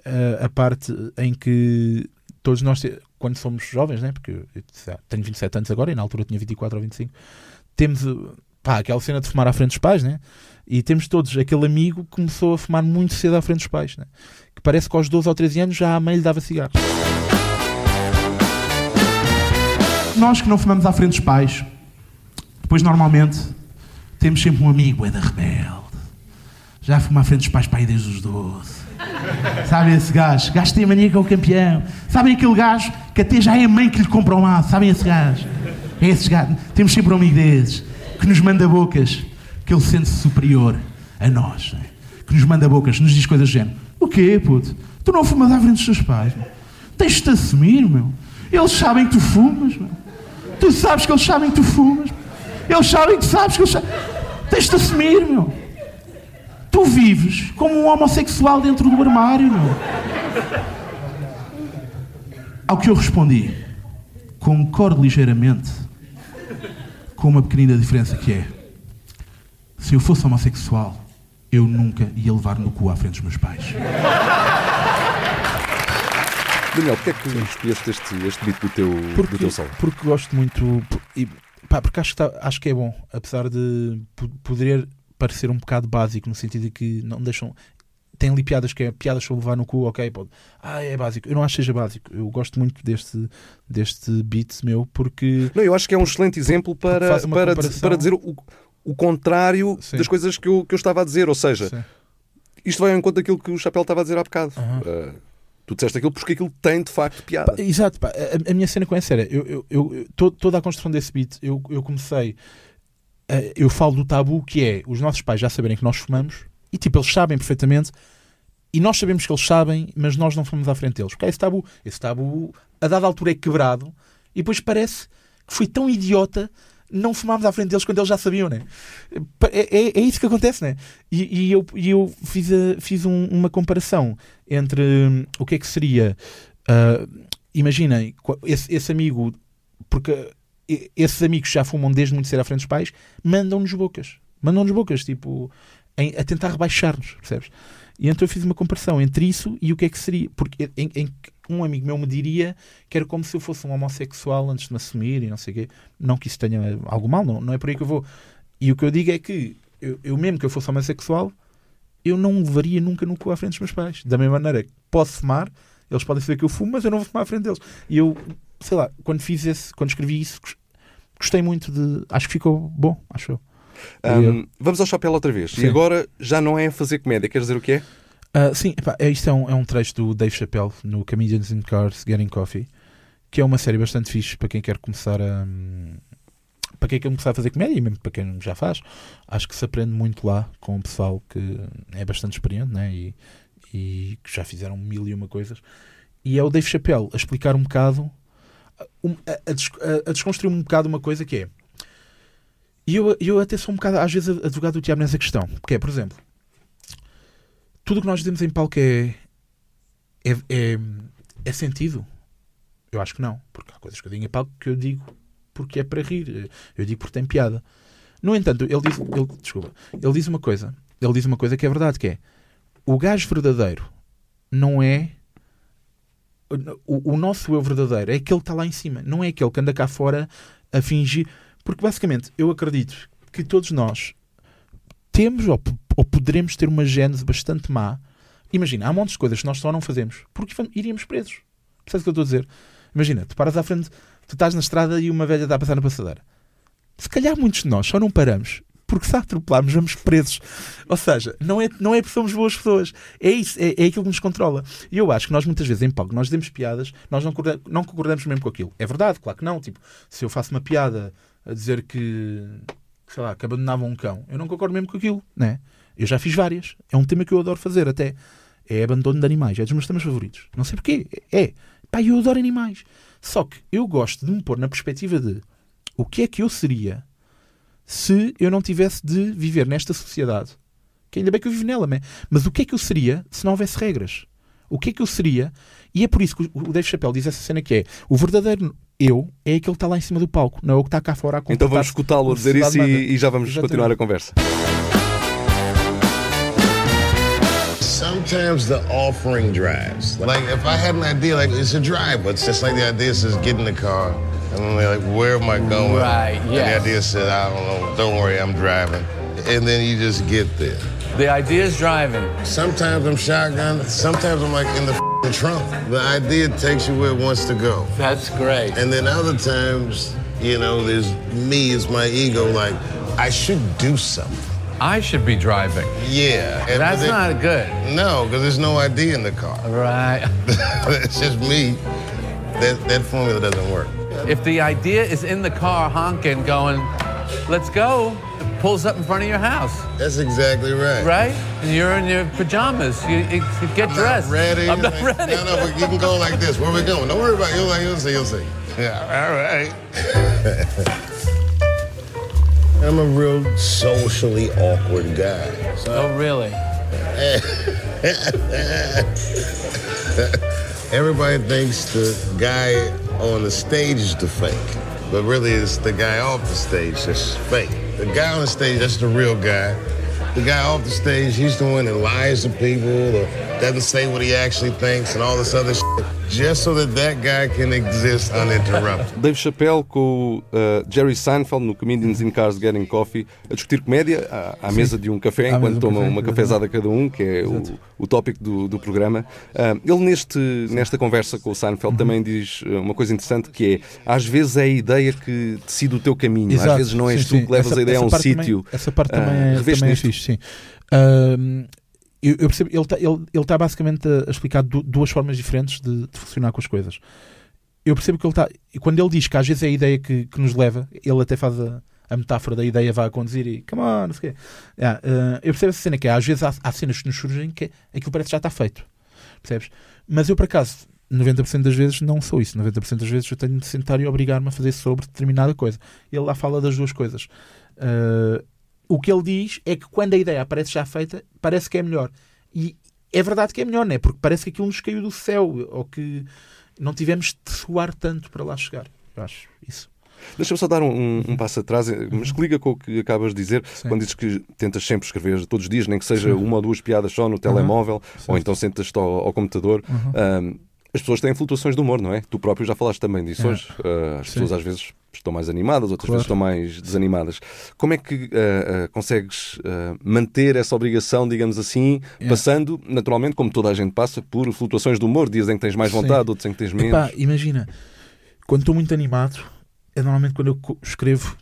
ah, a parte em que todos nós, quando somos jovens, né? porque eu tenho 27 anos agora e na altura tinha 24 ou 25, temos uh, pá, aquela cena de fumar à frente dos pais, né? e temos todos aquele amigo que começou a fumar muito cedo à frente dos pais. Né? que parece que aos 12 ou 13 anos já a mãe lhe dava cigarros. Nós que não fumamos à frente dos pais, depois normalmente temos sempre um amigo, é da rebelde. Já fuma à frente dos pais para aí desde os 12. Sabem esse gajo? Gajo tem mania que é o campeão. Sabem aquele gajo que até já é a mãe que lhe compra o maço? Sabem esse gajo? É esse gajo. Temos sempre um amigo desses que nos manda bocas, que ele sente-se superior a nós. né? Que nos manda bocas, nos diz coisas do género. O quê, puto? Tu não fumas à frente dos teus pais, meu. Tens-te assumir, meu. Eles sabem que tu fumas, meu. Tu sabes que eles sabem que tu fumas. Eles sabem que tu sabes que eles sabem. Tens-te assumir, meu. Tu vives como um homossexual dentro do armário, meu. Ao que eu respondi, concordo ligeiramente com uma pequenina diferença que é se eu fosse homossexual, eu nunca ia levar no cu à frente dos meus pais.
Daniel, porquê é que escolheste este, este beat do teu, do
Porque,
teu solo?
porque gosto muito. E, pá, porque acho que, tá- acho que é bom, apesar de po- poder parecer um bocado básico, no sentido de que não deixam. Tem ali piadas que é piadas sobre levar no cu, ok, pode. Ah, é básico. Eu não acho que seja básico. Eu gosto muito deste, deste beat meu porque.
Não, eu acho que é um excelente exemplo para, para,
comparação.
para dizer o, o contrário
Sim.
das coisas que eu, que eu estava a dizer. Ou seja,
Sim.
isto vai ao encontro daquilo que o Chapéu estava a dizer há bocado.
Aham.
Uh, tu disseste aquilo porque aquilo tem de facto piada.
Pá, exato, pá, a, a minha cena com essa era, eu, eu, eu- eu- to- toda a construção desse beat, eu, eu comecei, eu falo do tabu que é os nossos pais já saberem que nós fumamos, e tipo, eles sabem perfeitamente, e nós sabemos que eles sabem, mas nós não fumamos à frente deles. Porque é esse tabu, esse tabu, a dada altura é quebrado, e depois parece que foi tão idiota não fumarmos à frente deles quando eles já sabiam, né? É, é, é isso que acontece, né? E, e eu, e eu fiz, a- fiz um- uma comparação entre hum, o que é que seria. ah, imaginem, esse, esse amigo, porque esses amigos já fumam desde muito cedo à frente dos pais, mandam-nos bocas. Mandam-nos bocas, tipo, em- a tentar rebaixar-nos, percebes? E então eu fiz uma comparação entre isso e o que é que seria. Porque em, em, um amigo meu me diria que era como se eu fosse um homossexual antes de me assumir e não sei o quê. Não que isso tenha algo mal, não, não é por aí que eu vou. E o que eu digo é que eu, eu mesmo que eu fosse homossexual, eu não levaria nunca no cu à frente dos meus pais. Da mesma maneira que posso fumar, eles podem saber que eu fumo, mas eu não vou fumar à frente deles. E eu, sei lá, quando fiz esse, quando escrevi isso, gostei muito de. Acho que ficou bom, acho eu.
Um, vamos ao chapéu outra vez. Sim. E agora já não é fazer comédia, quer dizer o que é?
Uh, sim, epá, é, isto é um, é um trecho do Dave Chappelle no Comedians in Cars Getting Coffee, que é uma série bastante fixe para quem quer começar a. Para quem quer começar a fazer comédia e mesmo para quem já faz, acho que se aprende muito lá com o pessoal que é bastante experiente né? e, e que já fizeram mil e uma coisas. E é o Dave Chappelle a explicar um bocado, a, a, desconstruir um bocado uma coisa que é. E eu, eu até sou um bocado, às vezes, advogado do diabo nessa questão. Que é, por exemplo, tudo o que nós dizemos em palco é, é, é, é, sentido? Eu acho que não. Porque há coisas que eu digo em palco que eu digo porque é para rir. Eu digo porque tem piada. No entanto, ele diz, ele, desculpa, ele diz uma coisa. Ele diz uma coisa que é verdade, que é o gajo verdadeiro não é o, o nosso eu verdadeiro, é aquele que está lá em cima, não é aquele que anda cá fora a fingir. Porque basicamente eu acredito que todos nós temos ou, ou poderemos ter uma gênese bastante má. Imagina, há montes de coisas que nós só não fazemos porque iríamos presos. Percebes o que eu estou a dizer? Imagina, tu paras à frente, tu estás na estrada e uma velha dá a passar na passadeira. Se calhar muitos de nós só não paramos porque se atropelarmos vamos presos. Ou seja, não é, não é porque somos boas pessoas. É isso, é, é aquilo que nos controla. E eu acho que nós muitas vezes em palco, nós demos piadas, nós não, não concordamos mesmo com aquilo. É verdade, claro que não. Tipo, se eu faço uma piada a dizer que, sei lá, que abandonavam um cão, eu não concordo mesmo com aquilo, né? Eu já fiz várias. É um tema que eu adoro fazer até. É abandono de animais. É dos meus temas favoritos. Não sei porquê. É. Pá, eu adoro animais. Só que eu gosto de me pôr na perspectiva de o que é que eu seria se eu não tivesse de viver nesta sociedade. Que ainda bem que eu vivo nela, mas o que é que eu seria se não houvesse regras? O que é que eu seria? E é por isso que o Dave Chappelle diz essa cena que é o verdadeiro eu é aquele que está lá em cima do palco, não é o que está cá fora a
Então vamos escutá-lo a dizer isso e, e, já vamos Exatamente. continuar a conversa.
Sometimes the offering drives. Like if I had an idea, like it's a drive, but it's just like the idea get in the car. And they're like, where am I going?
Right, yeah.
And the idea said, I don't know, don't worry, I'm driving. And then you just get there.
The idea is driving.
Sometimes I'm shotgun, sometimes I'm like in the trunk. The idea takes you where it wants to go.
That's great.
And then other times, you know, there's me, it's my ego, like, I should do something.
I should be driving.
Yeah.
That's not good.
No, because there's no idea in the car.
Right.
it's just me. That, that formula doesn't work.
If the idea is in the car honking, going, let's go, it pulls up in front of your house.
That's exactly right.
Right? And you're in your pajamas. You, you get
I'm
dressed.
Not ready.
I'm not
like,
ready.
No, no, but you can go like this. Where we going? Don't worry about it. You'll, like, you'll see. You'll see. Yeah, all right. I'm a real socially awkward guy.
So oh, really?
Everybody thinks the guy on the stage is the fake, but really it's the guy off the stage that's fake. The guy on the stage, that's the real guy. The guy off the stage, he's the one that lies to people or doesn't say what he actually thinks and all this other shit. Just so that that guy can exist uninterrupted.
Dave Chappelle com uh, Jerry Seinfeld no Comedians in Cars Getting Coffee a discutir comédia à, à mesa de um café, enquanto tomam um uma cafezada cada um, que é o, o tópico do, do programa. Uh, ele neste, nesta conversa com o Seinfeld uhum. também diz uh, uma coisa interessante que é às vezes é a ideia que decide o teu caminho,
Exato.
às vezes não és sim, tu sim. que levas essa, a ideia a um sítio.
Essa parte também, uh, é, também é fixe, sim. Uh, eu, eu percebo, ele está ele, ele tá basicamente a, explicar duas formas diferentes de, de, funcionar com as coisas. Eu percebo que ele está. Quando ele diz que às vezes é a ideia que, que nos leva, ele até faz a, a metáfora da ideia vai a conduzir e come on, não sei o quê. Yeah, uh, eu percebo essa cena que é, às vezes há, há, cenas que nos surgem que aquilo parece que já está feito. Percebes? Mas eu, por acaso, 90% das vezes não sou isso. 90% das vezes eu tenho de sentar e obrigar-me a fazer sobre determinada coisa. Ele lá fala das duas coisas. Uh, o que ele diz é que quando a ideia aparece já feita, parece que é melhor. E é verdade que é melhor, não é? Porque parece que aquilo nos caiu do céu ou que não tivemos de suar tanto para lá chegar. Eu acho isso.
Deixa-me só dar um, um, um passo atrás, eh, mas que liga com o que acabas de dizer,
Sim.
quando dizes que tentas sempre escrever todos os dias, nem que seja uma ou duas piadas só no telemóvel, ou então sentas-te ao, ao computador. Ahm, as pessoas têm flutuações de humor, não é? Tu próprio já falaste também disso
É.
hoje. Ah, as
Sim.
pessoas às vezes estão mais animadas, outras
Claro.
vezes estão mais desanimadas. Como é que ah, ah, consegues manter essa obrigação, digamos assim,
É.
passando, naturalmente, como toda a gente passa, por flutuações de humor, dias em que tens mais
Sim.
vontade, outros em que tens menos.
Epá, imagina, quando estou muito animado, é normalmente quando eu escrevo,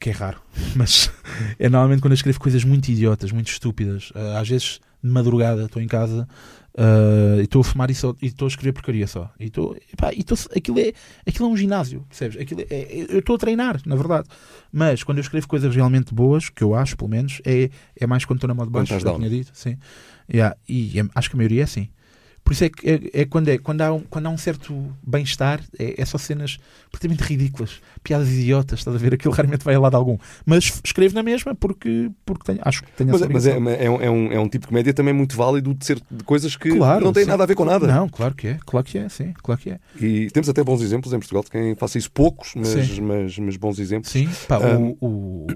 que é raro, mas é normalmente quando eu escrevo coisas muito idiotas, muito estúpidas. Às vezes, de madrugada, estou em casa ah, e estou a fumar e estou a escrever porcaria só. E estou, e aquilo, é, aquilo é um ginásio, percebes? Aquilo é- é- eu estou a treinar, na verdade. Mas quando eu escrevo coisas realmente boas, que eu acho, pelo menos, é, é mais quando estou na moda
estás
já tinha dito. Sim. Yeah, e é- acho que a maioria é assim. Por isso é que é, é quando, é, quando, há um, quando há um certo bem-estar, é, é só cenas perfeitamente ridículas, piadas idiotas, estás a ver? Aquilo raramente vai a lado algum. Mas escrevo na mesma porque, porque tenho, acho que tenho
Mas,
essa
mas é,
obrigação.
é um, é, um, é um tipo de comédia também muito válido de ser de coisas que
Claro,
não têm
sim.
nada a ver com nada.
Não, claro que é, claro que é, sim, claro que é.
E temos até bons exemplos em Portugal de quem faça isso, poucos, mas, mas, mas bons exemplos.
Sim, pá,
Ah,
o, o,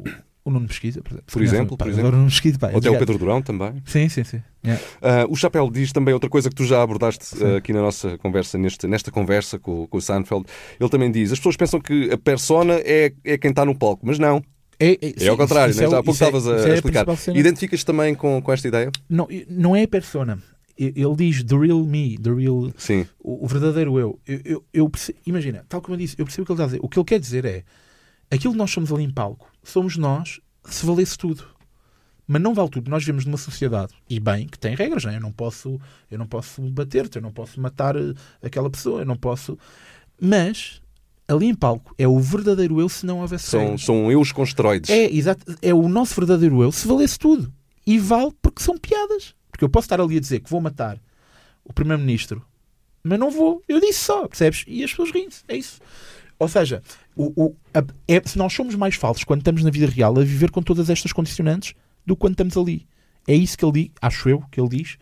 o Nuno Pesquisa, por exemplo.
Por exemplo,
Pá,
por exemplo.
o Nuno Pesquisa, pá,
Ou até o. Pedro Durão também.
Sim, sim, sim. Yeah.
Ah, o Chapéu diz também outra coisa que tu já abordaste ah, aqui na nossa conversa, neste, nesta conversa com, com o Seinfeld. Ele também diz: as pessoas pensam que a persona é, é quem está no palco, mas não.
É, é,
É
sim,
ao contrário,
isso
né?
é o-
já há pouco
isso é-
estavas a,
isso é
a explicar. Identificas também com, com esta ideia?
Não, não é a persona. Ele diz the real me, the real
Sim.
o, o verdadeiro eu. Eu, eu, eu perce- imagina, tal como eu disse, eu percebo o que ele está a dizer. O que ele quer dizer é aquilo que nós somos ali em palco, somos nós se valesse tudo. Mas não vale tudo. Nós vivemos numa sociedade, e bem, que tem regras, não é? Eu não posso, eu não posso bater-te, eu não posso matar eh, aquela pessoa, eu não posso. Mas ali em palco é o verdadeiro eu se não houvesse
São,
regras.
são eus com esteroides.
É, exato, é o nosso verdadeiro eu se valesse tudo. E vale porque são piadas. Porque eu posso estar ali a dizer que vou matar o Primeiro-Ministro, mas não vou. Eu disse só, percebes? E as pessoas riem-se. É isso. Ou seja, o, o- a- é, se nós somos mais falsos quando estamos na vida real a viver com todas estas condicionantes do que quando estamos ali. É isso que ele diz, acho eu, que ele diz.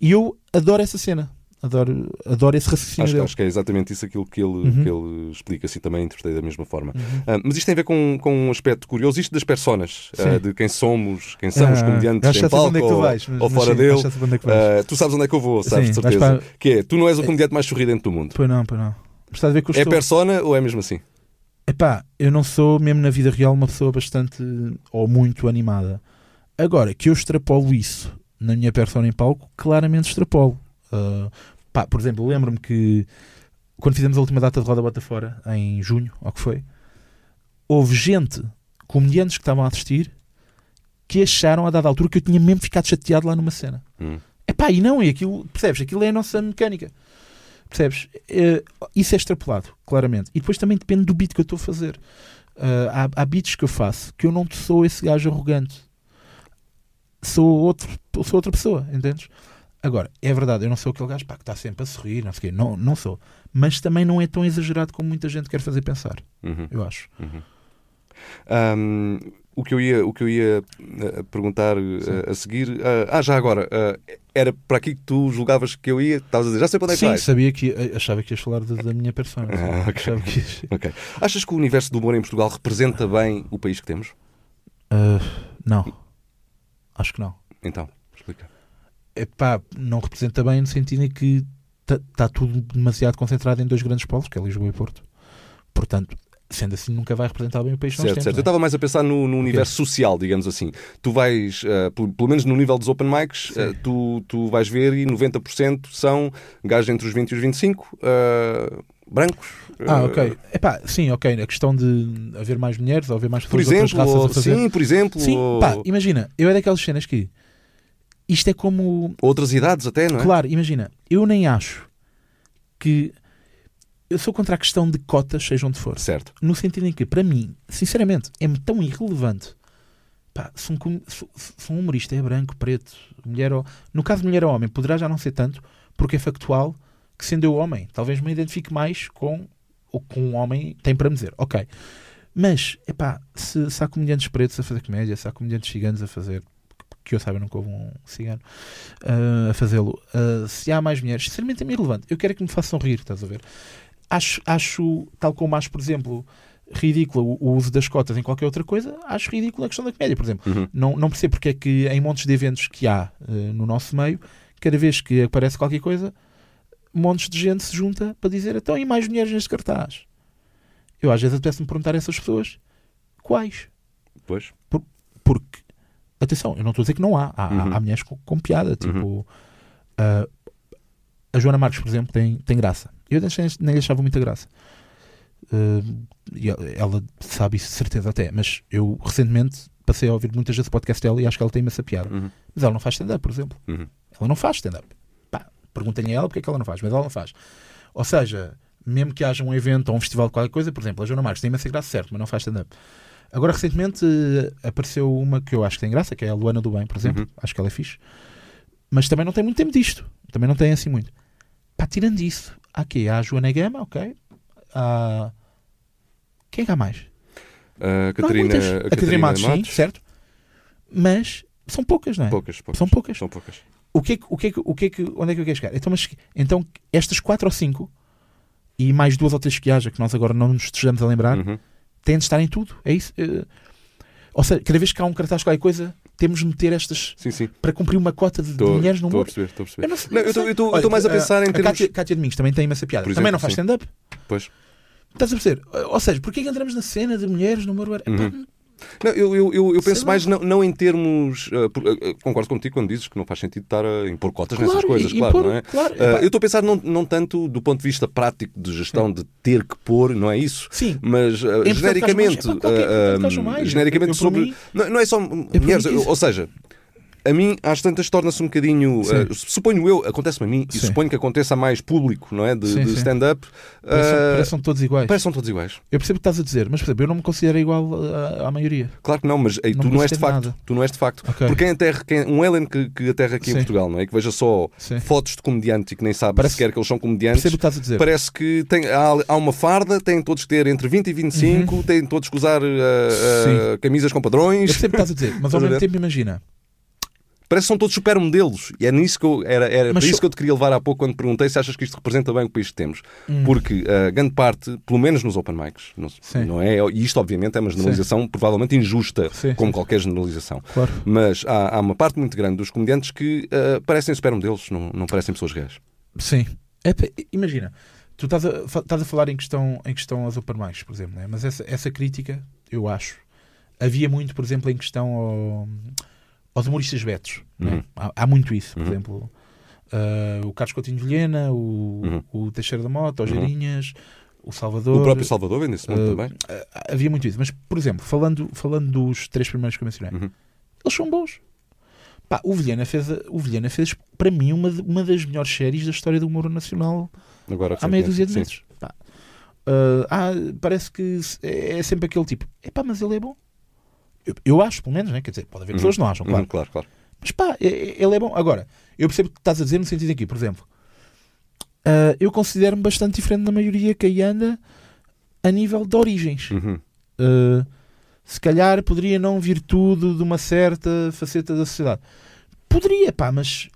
E eu adoro essa cena. Adoro, adoro esse raciocínio
Acho,
dele.
acho que é exatamente isso aquilo que ele,
Uhum.
que ele explica, assim também interpretei da mesma forma. Ah, mas isto tem a ver com, com um aspecto curioso, isto das personas, ah, de quem somos, quem são os
Ah,
comediantes
acho que
em
já sei
palco
onde é que tu
ou,
vais, mas-
ou fora
sim,
dele.
é.
Ah, tu sabes onde é que eu vou, sabes de
Sim, vais
certeza.
para-
Que é, tu não és o comediante mais sorridente do mundo.
Pois não, pois não.
É
estou...
persona ou é mesmo assim?
Epá, eu não sou, mesmo na vida real, uma pessoa bastante ou muito animada. Agora, que eu extrapolo isso na minha persona em palco, claramente extrapolo. Ah, pá, por exemplo, lembro-me que quando fizemos a última data de Roda Bota Fora, em junho, ou que foi, houve gente, comediantes que estavam a assistir, que acharam a dada altura que eu tinha mesmo ficado chateado lá numa cena.
Hum.
Epá, e não, e aquilo, percebes? Aquilo é a nossa mecânica. Percebes? Eh, isso é extrapolado, claramente. E depois também depende do beat que eu estou a fazer. Ah, há, há beats que eu faço que eu não sou esse gajo arrogante. Sou, outro, sou outra pessoa, entendes? Agora, é verdade, eu não sou aquele gajo pá, que está sempre a sorrir, não sei o quê. Não, não sou. Mas também não é tão exagerado como muita gente quer fazer pensar,
Uhum.
eu acho.
Ahm, o que eu ia, o que eu ia eh, perguntar eh, a seguir. ah, ah, já agora, ah, era para aqui que tu julgavas que eu ia? Estavas a dizer, já sei para onde é que
Sim,
vais.
sabia que achava que ias falar da, da minha persona.
Ah, ok.
Achava que ias-.
Achas que o universo do humor em Portugal representa bem o país que temos?
Ah, não, acho que não.
Então, explica.
Epá, não representa bem no sentido em que está tudo demasiado concentrado em dois grandes polos, que é Lisboa e Porto. Portanto, sendo assim, nunca vai representar bem o país que
Certo,
temos.
certo. Eu
é?
estava mais a pensar no, no universo social, digamos assim. Tu vais, ah, pelo, pelo menos no nível dos open mics, ah, tu, tu vais ver e 90% são gajos entre os 20 e os 25, ah, brancos.
Ah, ok. Epá, sim, ok. A questão de haver mais mulheres ou haver mais
Por
pessoas de
exemplo,
outras raças
ou-
a fazer.
sim, por exemplo.
Sim,
ou-
pá, imagina, eu é daquelas cenas que isto é como
Outras idades até, não é?
Claro, imagina, eu nem acho que eu sou contra a questão de cotas, seja onde for.
Certo.
No sentido em que, para mim, sinceramente, é tão irrelevante. Pá, se, um, se- se um humorista é branco, preto, mulher ou. No caso de mulher ou homem, poderá já não ser tanto, porque é factual que sendo eu homem, talvez me identifique mais com o que um homem tem para me dizer. Ok. Mas, epá, se, se há comediantes pretos a fazer comédia, se há comediantes ciganos a fazer, que eu saiba, nunca houve um cigano ah, a fazê-lo, ah, se há mais mulheres, sinceramente é-me irrelevante. Eu quero é que me façam rir, estás a ver? Acho, acho tal como acho, por exemplo, ridículo o, uso das cotas em qualquer outra coisa, acho ridículo a questão da comédia, por exemplo.
Uhum.
Não, não percebo porque é que em montes de eventos que há eh, no nosso meio, cada vez que aparece qualquer coisa, montes de gente se junta para dizer então e mais mulheres neste cartaz. Eu às vezes apetece-me perguntar a essas pessoas quais.
Pois.
Porque, atenção, eu não estou a dizer que não há. Há,
Uhum.
há mulheres com, com piada. Tipo, ah, a Joana Marques, por exemplo, tem, tem graça. Eu nem, achava muita graça. E ela, sabe isso de certeza até. Mas eu recentemente passei a ouvir muitas vezes o podcast dela e acho que ela tem imensa piada.
Uhum.
Mas ela não faz stand-up, por exemplo.
Uhum.
Ela não faz stand-up. Pá, Perguntem-lhe a ela porque é que ela não faz, mas ela não faz. Ou seja, mesmo que haja um evento ou um festival de qualquer coisa, por exemplo, a Joana Marques tem imensa graça, certo, mas não faz stand-up. Agora, recentemente, eh, apareceu uma que eu acho que tem graça, que é a Luana do Bem, por exemplo.
Uhum.
Acho que ela é fixe. Mas também não tem muito tempo disto. Também não tem assim muito. Pá, tirando isso, aqui há a Joana Gama, ok. Há... Quem é que há mais? Não há
Catarina,
muitas.
a
a Catarina
Catarina
Matos, sim,
Matos.
certo. Mas são poucas, não é?
Poucas, poucas.
São poucas.
São poucas.
O que é que, o que, é que, o que, é que onde é que eu quero chegar? Então, mas, então, estas quatro ou cinco e mais duas ou três que haja, que nós agora não nos estejamos a lembrar,
Uhum.
têm de estar em tudo. É isso. Eh, ou seja, cada vez que há um cartaz qualquer coisa, temos de meter estas
Sim, sim.
para cumprir uma cota de, de
Estou
mulheres no
estou a perceber, estou a perceber.
Eu não
Não, eu estou- mais a pensar em
a
termos.
Cátia, Cátia Domingos também tem imensa piada.
Por
também
exemplo,
não faz stand-up.
Pois.
Estás a perceber? Ou seja, porquê que entramos na cena de mulheres no? Epá,
Uhum. Não, eu, eu, eu,
Sei
penso mais não, não em termos. uh, por- concordo contigo quando dizes que não faz sentido estar a impor cotas nessas
Claro,
coisas,
e-
claro,
impor-
não é?
claro,
Uh, eu estou a pensar não, não tanto do ponto de vista prático de gestão de ter que pôr, não é isso?
Sim.
Mas
Portugal
genericamente,
mais, epá, qualquer
uh,
coisa cajam mais.
genericamente sobre.
mim-
não, não é só mulheres,
mim quis-
ou seja. A mim, às tantas, torna-se um bocadinho. Uh, suponho eu, acontece-me a mim, e
Sim.
suponho que aconteça a mais público, não é? De, de stand-up.
Parecem,
uh,
todos iguais.
parecem todos iguais.
Eu percebo o que estás a dizer, mas por exemplo, eu não me considero igual à, à maioria.
Claro que não, mas ei,
Não
tu não és de facto.
nada.
Tu não és de facto.
Ok.
Porque quem aterra, quem- um Ellen que, que aterra aqui em
Sim.
Portugal, não é? Que veja só
Sim.
fotos de comediante e que nem sabe
Parece-
sequer que eles são comediantes.
Percebo o que estás a dizer.
Parece que tem, há, há uma farda, têm todos que ter entre 20 e 25, têm todos que usar uh, uh,
Uhum.
Camisas com
Eu
padrões.
percebo o que estás a dizer, mas ao mesmo tempo imagina.
Parece que são todos supermodelos. E é nisso que eu, era, era
Mas
para isso que eu te queria levar há pouco quando perguntei se achas que isto representa bem o país que temos.
Hum.
Porque a grande parte, pelo menos nos open mics, não,
Sim.
não é? E isto, obviamente, é uma generalização provavelmente injusta,
Sim,
como
sim.
qualquer generalização.
Claro.
Mas há, há uma parte muito grande dos comediantes que ah, parecem supermodelos, não, não parecem pessoas reais.
Sim. É, imagina, tu estás a, estás a falar em questão, em questão aos open mics, por exemplo, né? mas essa, essa crítica, eu acho, havia muito, por exemplo, em questão ao- aos humoristas betos. né?
Uhum.
Há, há muito isso, por
Uhum.
exemplo. ah, o Carlos Coutinho de Vilhena, o,
Uhum.
o Teixeira da Mota, o
Uhum.
Geirinhas, o Salvador.
O próprio Salvador vende-se muito
ah,
também.
ah, havia muito isso. Mas, por exemplo, falando, falando dos três primeiros que eu mencionei,
Uhum.
eles são bons. Pá, o Vilhena fez, o Vilhena fez para mim uma, uma das melhores séries da história do humor nacional
Agora,
há meia dúzia de meses. Pá. Ah, ah, parece que é, é sempre aquele tipo, epá, mas ele é bom. Eu, eu acho, pelo menos, né? quer dizer, pode haver pessoas que não acham,
Uhum,
claro.
claro, claro.
Mas pá, ele é bom. Agora, eu percebo o que estás a dizer no sentido aqui, por exemplo, ah, eu considero-me bastante diferente da maioria que aí anda a nível de origens.
Uhum.
Uh, se calhar poderia não vir tudo de uma certa faceta da sociedade. Poderia, pá, mas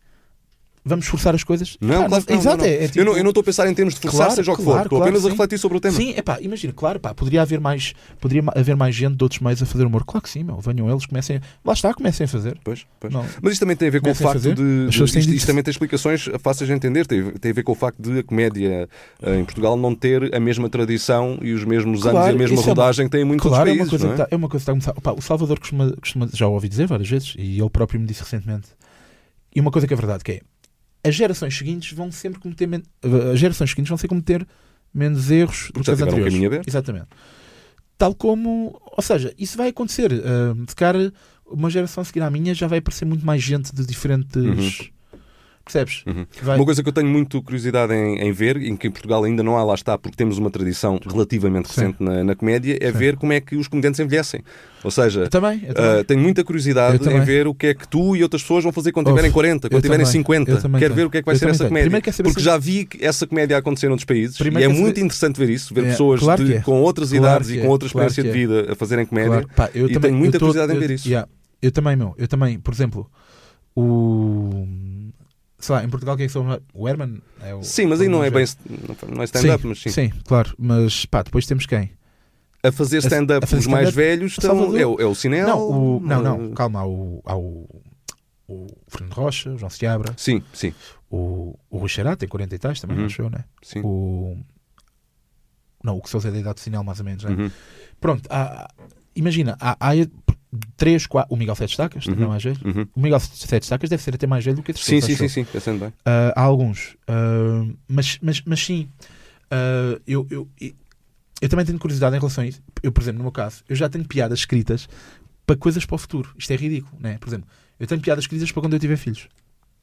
vamos forçar as coisas?
Não, claro que não,
Exato,
não, não.
é, é tipo-
eu, não, estou a pensar em termos de forçar,
Claro,
seja o que
claro,
for. Estou apenas
que
a
sim.
refletir sobre o tema.
Sim, é pá, imagina, claro, pá, poderia haver mais, poderia haver mais gente de outros meios a fazer humor. Claro que sim, meu, venham eles, comecem, a- lá está, comecem a fazer.
Pois, pois.
Não.
Mas isto também tem a ver com o
Comecem a
facto de. Isto,
dito-
isto também tem explicações fáceis de entender. Tem, tem a ver com o facto de a comédia eh, em Portugal não ter a mesma tradição e os mesmos anos e a mesma
é uma-
rodagem que tem em muitos
Claro, é
outros
uma
países.
coisa
não
que
é?
está, é uma coisa que está a começar. Opá, o Salvador costuma, costuma, já o ouvi dizer várias vezes, e ele próprio me disse recentemente. E uma coisa que é verdade, que é as gerações seguintes vão sempre cometer men- as gerações seguintes vão sempre cometer menos erros do
Porque
que
já
as
um
anteriores.
aberto.
Exatamente. Tal como, ou seja, isso vai acontecer. ah, se calhar uma geração a seguir à minha já vai aparecer muito mais gente de diferentes. Percebes?
Uhum. Uma coisa que eu tenho muito curiosidade em, em ver, em que em Portugal ainda não há, lá está, porque temos uma tradição relativamente
Sim.
recente na, na comédia, é
Sim.
ver como é que os comediantes envelhecem. Ou seja,
Eu também, eu também.
Uh, tenho muita curiosidade
Eu também.
em ver o que é que tu e outras pessoas vão fazer quando
Uf,
tiverem 40, quando tiverem
também,
50.
eu também
Quero
tenho.
ver o que é que vai ser essa
tenho.
comédia. Porque já vi essa comédia acontecer noutros países
Primeiro
e é muito
saber-
interessante ver isso, ver
É,
pessoas
claro
de-
é.
com outras
Claro
idades
que
e
é,
com outra experiência de
é.
vida a fazerem comédia.
Pá, eu
e
também,
tenho muita
tô-
curiosidade em ver isso.
eu também, meu. Eu também, por exemplo, o. Sei lá, em Portugal quem é que são? O Herman? É o,
Sim, mas aí não é bem
Sim,
não é stand-up, mas sim.
Sim, claro. Mas pá, depois temos quem?
A fazer stand-up
fazer
os mais
stand-up
velhos estão, é, o- é o Cinel?
Não, o, não, não,
eh,
calma, há o, há o, o Fernando Rocha, o João Seabra,
Sim, sim,
o, o Rui Xará, tem 40 e tais também,
Uhum.
acho eu, né?
sim.
O, não, o que Sousa é da idade de sinal, mais ou menos, né?
Uhum.
Pronto, há- imagina, há, há três, quatro, o Miguel Sete Estacas, também
Uhum.
é mais velho.
Uhum.
O Miguel Sete Estacas deve ser até mais velho do que esse
Sim, sim, sim,
eu.
sim, pensando bem.
Ah, há alguns. Ah, mas, mas, mas sim, ah, eu, eu, eu também tenho curiosidade em relação a isso. Eu, por exemplo, no meu caso, eu já tenho piadas escritas para coisas para o futuro. Isto é ridículo, né? Por exemplo, eu tenho piadas escritas para quando eu tiver filhos.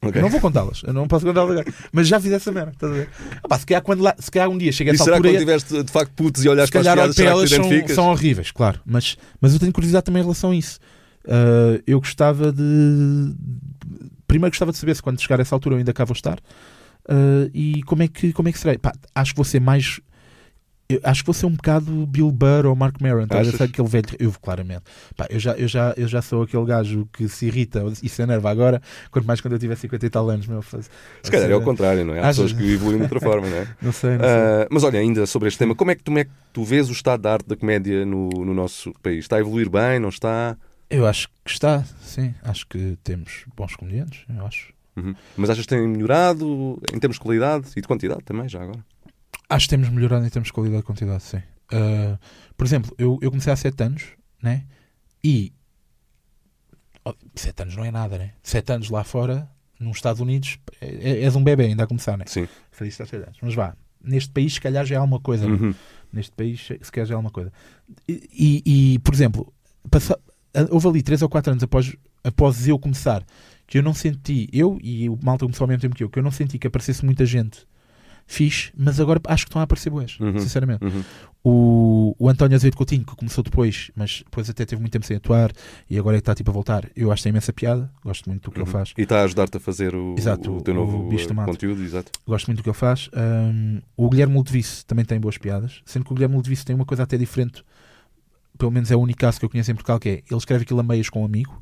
Ok.
Eu não vou contá-las, eu não posso contá-las agora. Mas já fiz essa merda, estás a ver? Ah, pá, se, calhar quando lá, se calhar um dia chega a essa
será que
altura.
quando tiveste de facto putos e olhaste
se
para as piadas, será que te
são,
identificas?
são horríveis, claro. Mas, mas eu tenho curiosidade também em relação a isso. Ah, eu gostava de. Primeiro gostava de saber se quando chegar a essa altura eu ainda cá vou estar. Ah, e como é que, como é que serei? Pá, acho que vou ser mais. Eu acho que vou ser um bocado Bill Burr ou Mark Maron?
Achas?
Sabe aquele velho. Eu, claramente. Pá, eu, já, eu, já, eu já sou aquele gajo que se irrita e se enerva agora, quanto mais quando eu tiver 50 e tal anos. Meu, faz-
Se calhar é o contrário, não é? Há
Achas?
pessoas que evoluem de outra forma, não é?
Não sei, não sei.
Ah, mas olha, ainda sobre este tema, como é que tu, como é que tu vês o estado da arte da comédia no, no nosso país? Está a evoluir bem, não está?
Eu acho que está, sim. Acho que temos bons comediantes, eu acho.
Uhum. Mas achas que tem melhorado em termos de qualidade e de quantidade também, já agora?
Acho que temos melhorado em termos de qualidade e quantidade, sim. Uh, por exemplo, eu, eu comecei há 7 anos, né? E. 7 anos não é nada, né? 7 anos lá fora, nos Estados Unidos, é, é- és um bebê ainda a começar, né?
Sim.
Isto há 7 anos. Mas vá, neste país, se calhar já é alguma coisa, né?
Uhum.
Neste país, se calhar já é alguma coisa. E, e- e, por exemplo, passa- houve ali 3 ou 4 anos após, após eu começar, que eu não senti, eu e o malta começou ao mesmo tempo que eu, que eu não senti que aparecesse muita gente fixe, mas agora acho que estão a aparecer boas,
Uhum.
sinceramente.
Uhum.
O, o António Azevedo Coutinho, que começou depois, mas depois até teve muito tempo sem atuar e agora é que está tipo a voltar, eu acho que tem imensa piada, gosto muito do que
Uhum.
ele faz.
E está a ajudar-te a fazer o,
Exato,
o teu
o
novo
Mato.
conteúdo, exato.
Gosto muito do que ele faz. Um, o Guilherme Ludovice também tem boas piadas, sendo que o Guilherme Ludovice tem uma coisa até diferente, pelo menos é o único caso que eu conheço em Portugal, que é ele escreve aquilo a meias com um amigo,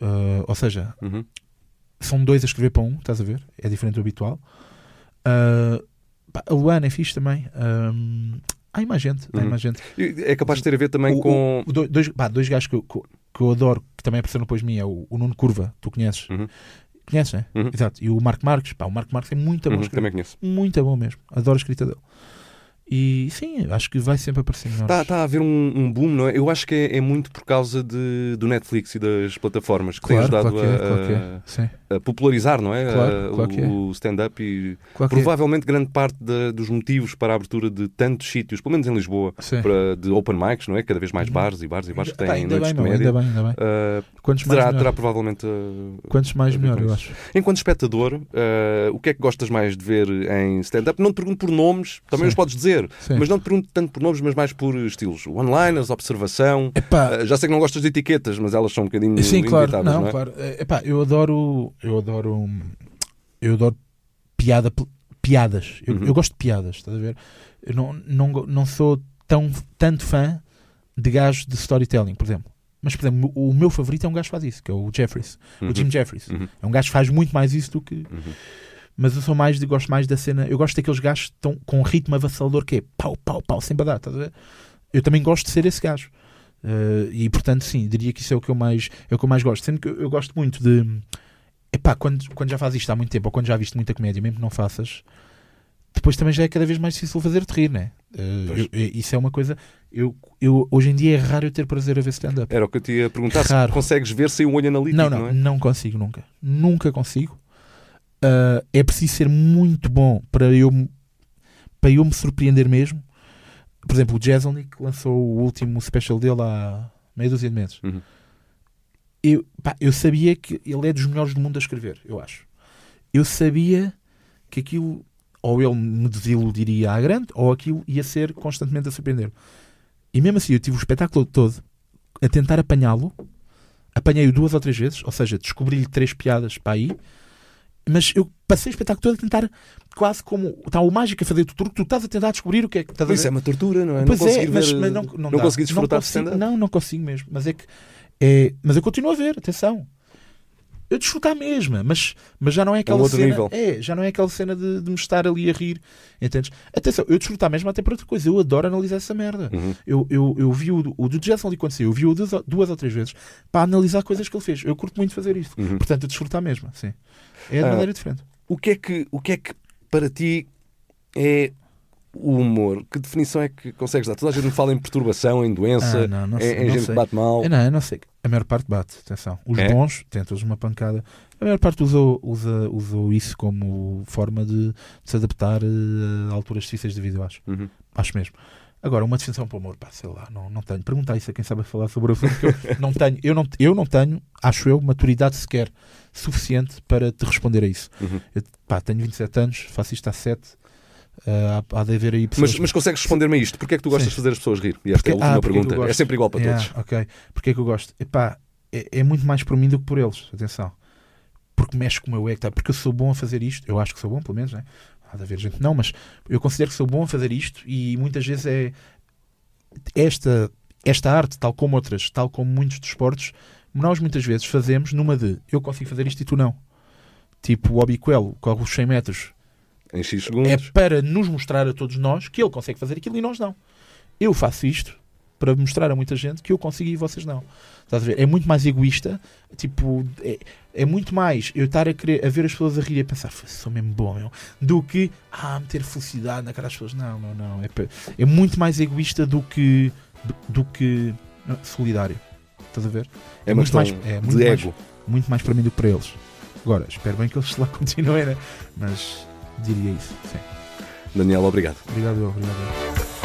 Uh, ou seja,
Uhum.
são dois a escrever para um, estás a ver? É diferente do habitual. Uh, pá, a Luana é fixe também. Um, há mais gente, há
Uhum.
mais gente.
É capaz de ter a ver também
O-
com.
o- do- dois, pá, dois gajos que eu, que eu adoro, que também apareceram depois de mim, é o, o Nuno Curva, tu conheces?
Uhum.
Conheces, né?
Uhum.
Exato. E o Marco Marques, pá, o Marco Marques é muito bom
Uhum, também conheço.
Muito bom mesmo. Adoro a escrita dele. E sim, acho que vai sempre aparecer melhores.
Está a haver um, um boom, não é? Eu acho que é, é muito por causa de, do Netflix e das plataformas que têm
claro,
ajudado
claro que é,
a,
é.
A popularizar, não é?
Claro,
A-
claro é.
o stand-up e
é.
provavelmente grande parte da- dos motivos para a abertura de tantos sítios, pelo menos em Lisboa,
Sim.
para, de open mics, não é? Cada vez mais
Uhum.
bares e bares e bares que têm
ainda
noites
bem,
de comédia.
ainda bem, ainda bem.
Uh,
Quantos mais
terá,
melhor.
terá provavelmente. uh,
Quantos mais melhor, eu acho.
Enquanto espectador, uh, o que é que gostas mais de ver em stand-up? Não te pergunto por nomes, também
Sim.
os podes dizer,
Sim.
mas não te pergunto tanto por nomes, mas mais por estilos. One-liners, observação.
Epá,
Uh, já sei que não gostas de etiquetas, mas elas são um bocadinho
Sim, claro, não,
não é?
claro. É, Epá, eu adoro, eu adoro, eu adoro piada, piadas. Eu,
Uhum.
eu gosto de piadas, estás a ver? Eu não, não, não sou tão tanto fã de gajos de storytelling, por exemplo. Mas, por exemplo, o meu favorito é um gajo que faz isso, que é o Jeffries,
Uhum.
o Jim Jeffries.
Uhum.
É um gajo que faz muito mais isso do que.
Uhum.
Mas eu sou mais de, gosto mais da cena. Eu gosto daqueles gajos que estão com um ritmo avassalador que é pau, pau, pau, sem badar, estás a ver? Eu também gosto de ser esse gajo. Eh, e portanto, sim, diria que isso é o que eu mais, é o que eu mais gosto. Sendo que eu, eu gosto muito de. Epá, quando, quando já fazes isto há muito tempo, ou quando já viste muita comédia, mesmo que não faças, depois também já é cada vez mais difícil fazer-te rir, né? Eh,
Pois.
eu- eu- isso é uma coisa. Eu, eu, hoje em dia é raro eu ter prazer a ver stand-up.
Era o que eu te ia perguntar,
Raro.
se consegues ver sem um olho analítico,
Não,
não,
não,
é?
não consigo nunca. Nunca consigo. Ah, é preciso ser muito bom para eu, me- para eu me surpreender mesmo. Por exemplo, o Jezelnik lançou o último special dele há meia dúzia de meses.
Uhum.
Eu, pá, eu sabia que ele é dos melhores do mundo a escrever, eu acho. Eu sabia que aquilo, ou ele me desiludiria à grande, ou aquilo ia ser constantemente a surpreender. E mesmo assim, eu tive o espetáculo todo a tentar apanhá-lo. Apanhei-o duas ou três vezes, ou seja, descobri-lhe três piadas para aí. Mas eu passei o espetáculo todo a tentar, quase como está o mágico a fazer o truque, tu estás a tentar descobrir o que é que estás a
Isso é uma tortura, não é?
Pois
não
é, mas,
ver-
mas não, não, dá.
consegui desfrutar
não consigo. Não, não consigo mesmo. Mas é que é, mas eu continuo a ver, atenção. Eu desfruto à mesma, mas, mas já não é aquela
outro
cena.
nível.
É, já não é aquela cena de, de me estar ali a rir. Entendes? Atenção, eu desfruto à mesma até por outra coisa. Eu adoro analisar essa merda.
Uhum.
Eu, eu, eu vi o, o do Jason Lee quando saiu, eu vi-o duas, duas ou três vezes para analisar coisas que ele fez. Eu curto muito fazer isso.
Uhum.
Portanto, eu desfruto à mesma. Sim. É de
Ah.
maneira diferente.
O que é que, o que, é que para ti é o humor? Que definição é que consegues dar? Toda a gente me fala em perturbação, em doença,
Ah, não, não
em,
sei,
em
não
gente
sei.
que bate mal.
Eu não, eu não sei. A maior parte bate, atenção. Os
É?
bons têm todos uma pancada. A maior parte usou, usa, usou isso como forma de, de se adaptar eh, a alturas difíceis de vida, eu acho.
Uhum.
Acho mesmo. Agora, uma definição para o amor, pá, sei lá, não, não tenho. Perguntar isso a quem sabe falar sobre o assunto, que eu não tenho. Eu não, eu não tenho, acho eu, maturidade sequer suficiente para te responder a isso.
Uhum.
Eu, pá, tenho 27 anos, faço isto há 7. Há, há de haver aí pessoas
Mas, mas consegues responder-me a isto? Porquê é que tu gostas
Sim.
de fazer as pessoas rir? E esta é a
Porque-
última
ah, porque é
pergunta. É sempre igual para
Yeah,
todos.
Ok. Porque é que eu gosto? Epá, é, é muito mais por mim do que por eles. Atenção. Porque mexe com o meu ego. Tá? Porque eu sou bom a fazer isto. Eu acho que sou bom, pelo menos. Né? Há de haver gente não, mas eu considero que sou bom a fazer isto e muitas vezes é esta, esta arte, tal como outras, tal como muitos desportos, nós muitas vezes fazemos numa de eu consigo fazer isto e tu não. Tipo o Obiquelo, corre os 100 metros
Em X
é
segundos.
para nos mostrar a todos nós que ele consegue fazer aquilo e nós não. Eu faço isto para mostrar a muita gente que eu consigo e vocês não. Estás a ver? É muito mais egoísta, tipo, é, é muito mais eu estar a querer a ver as pessoas a rir e a pensar, "Foda-se, sou mesmo bom, meu, do que ah, meter felicidade na cara das pessoas. Não, não, não. É, é muito mais egoísta do que do, do que não, solidário. Estás a ver?
É uma
muito mais- é muito
de
mais-
ego.
Muito mais para mim do que para eles. Agora, espero bem que eles lá continuem, né? Mas diria isso. Sim.
Daniel, obrigado.
Obrigado, eu, obrigado. eu.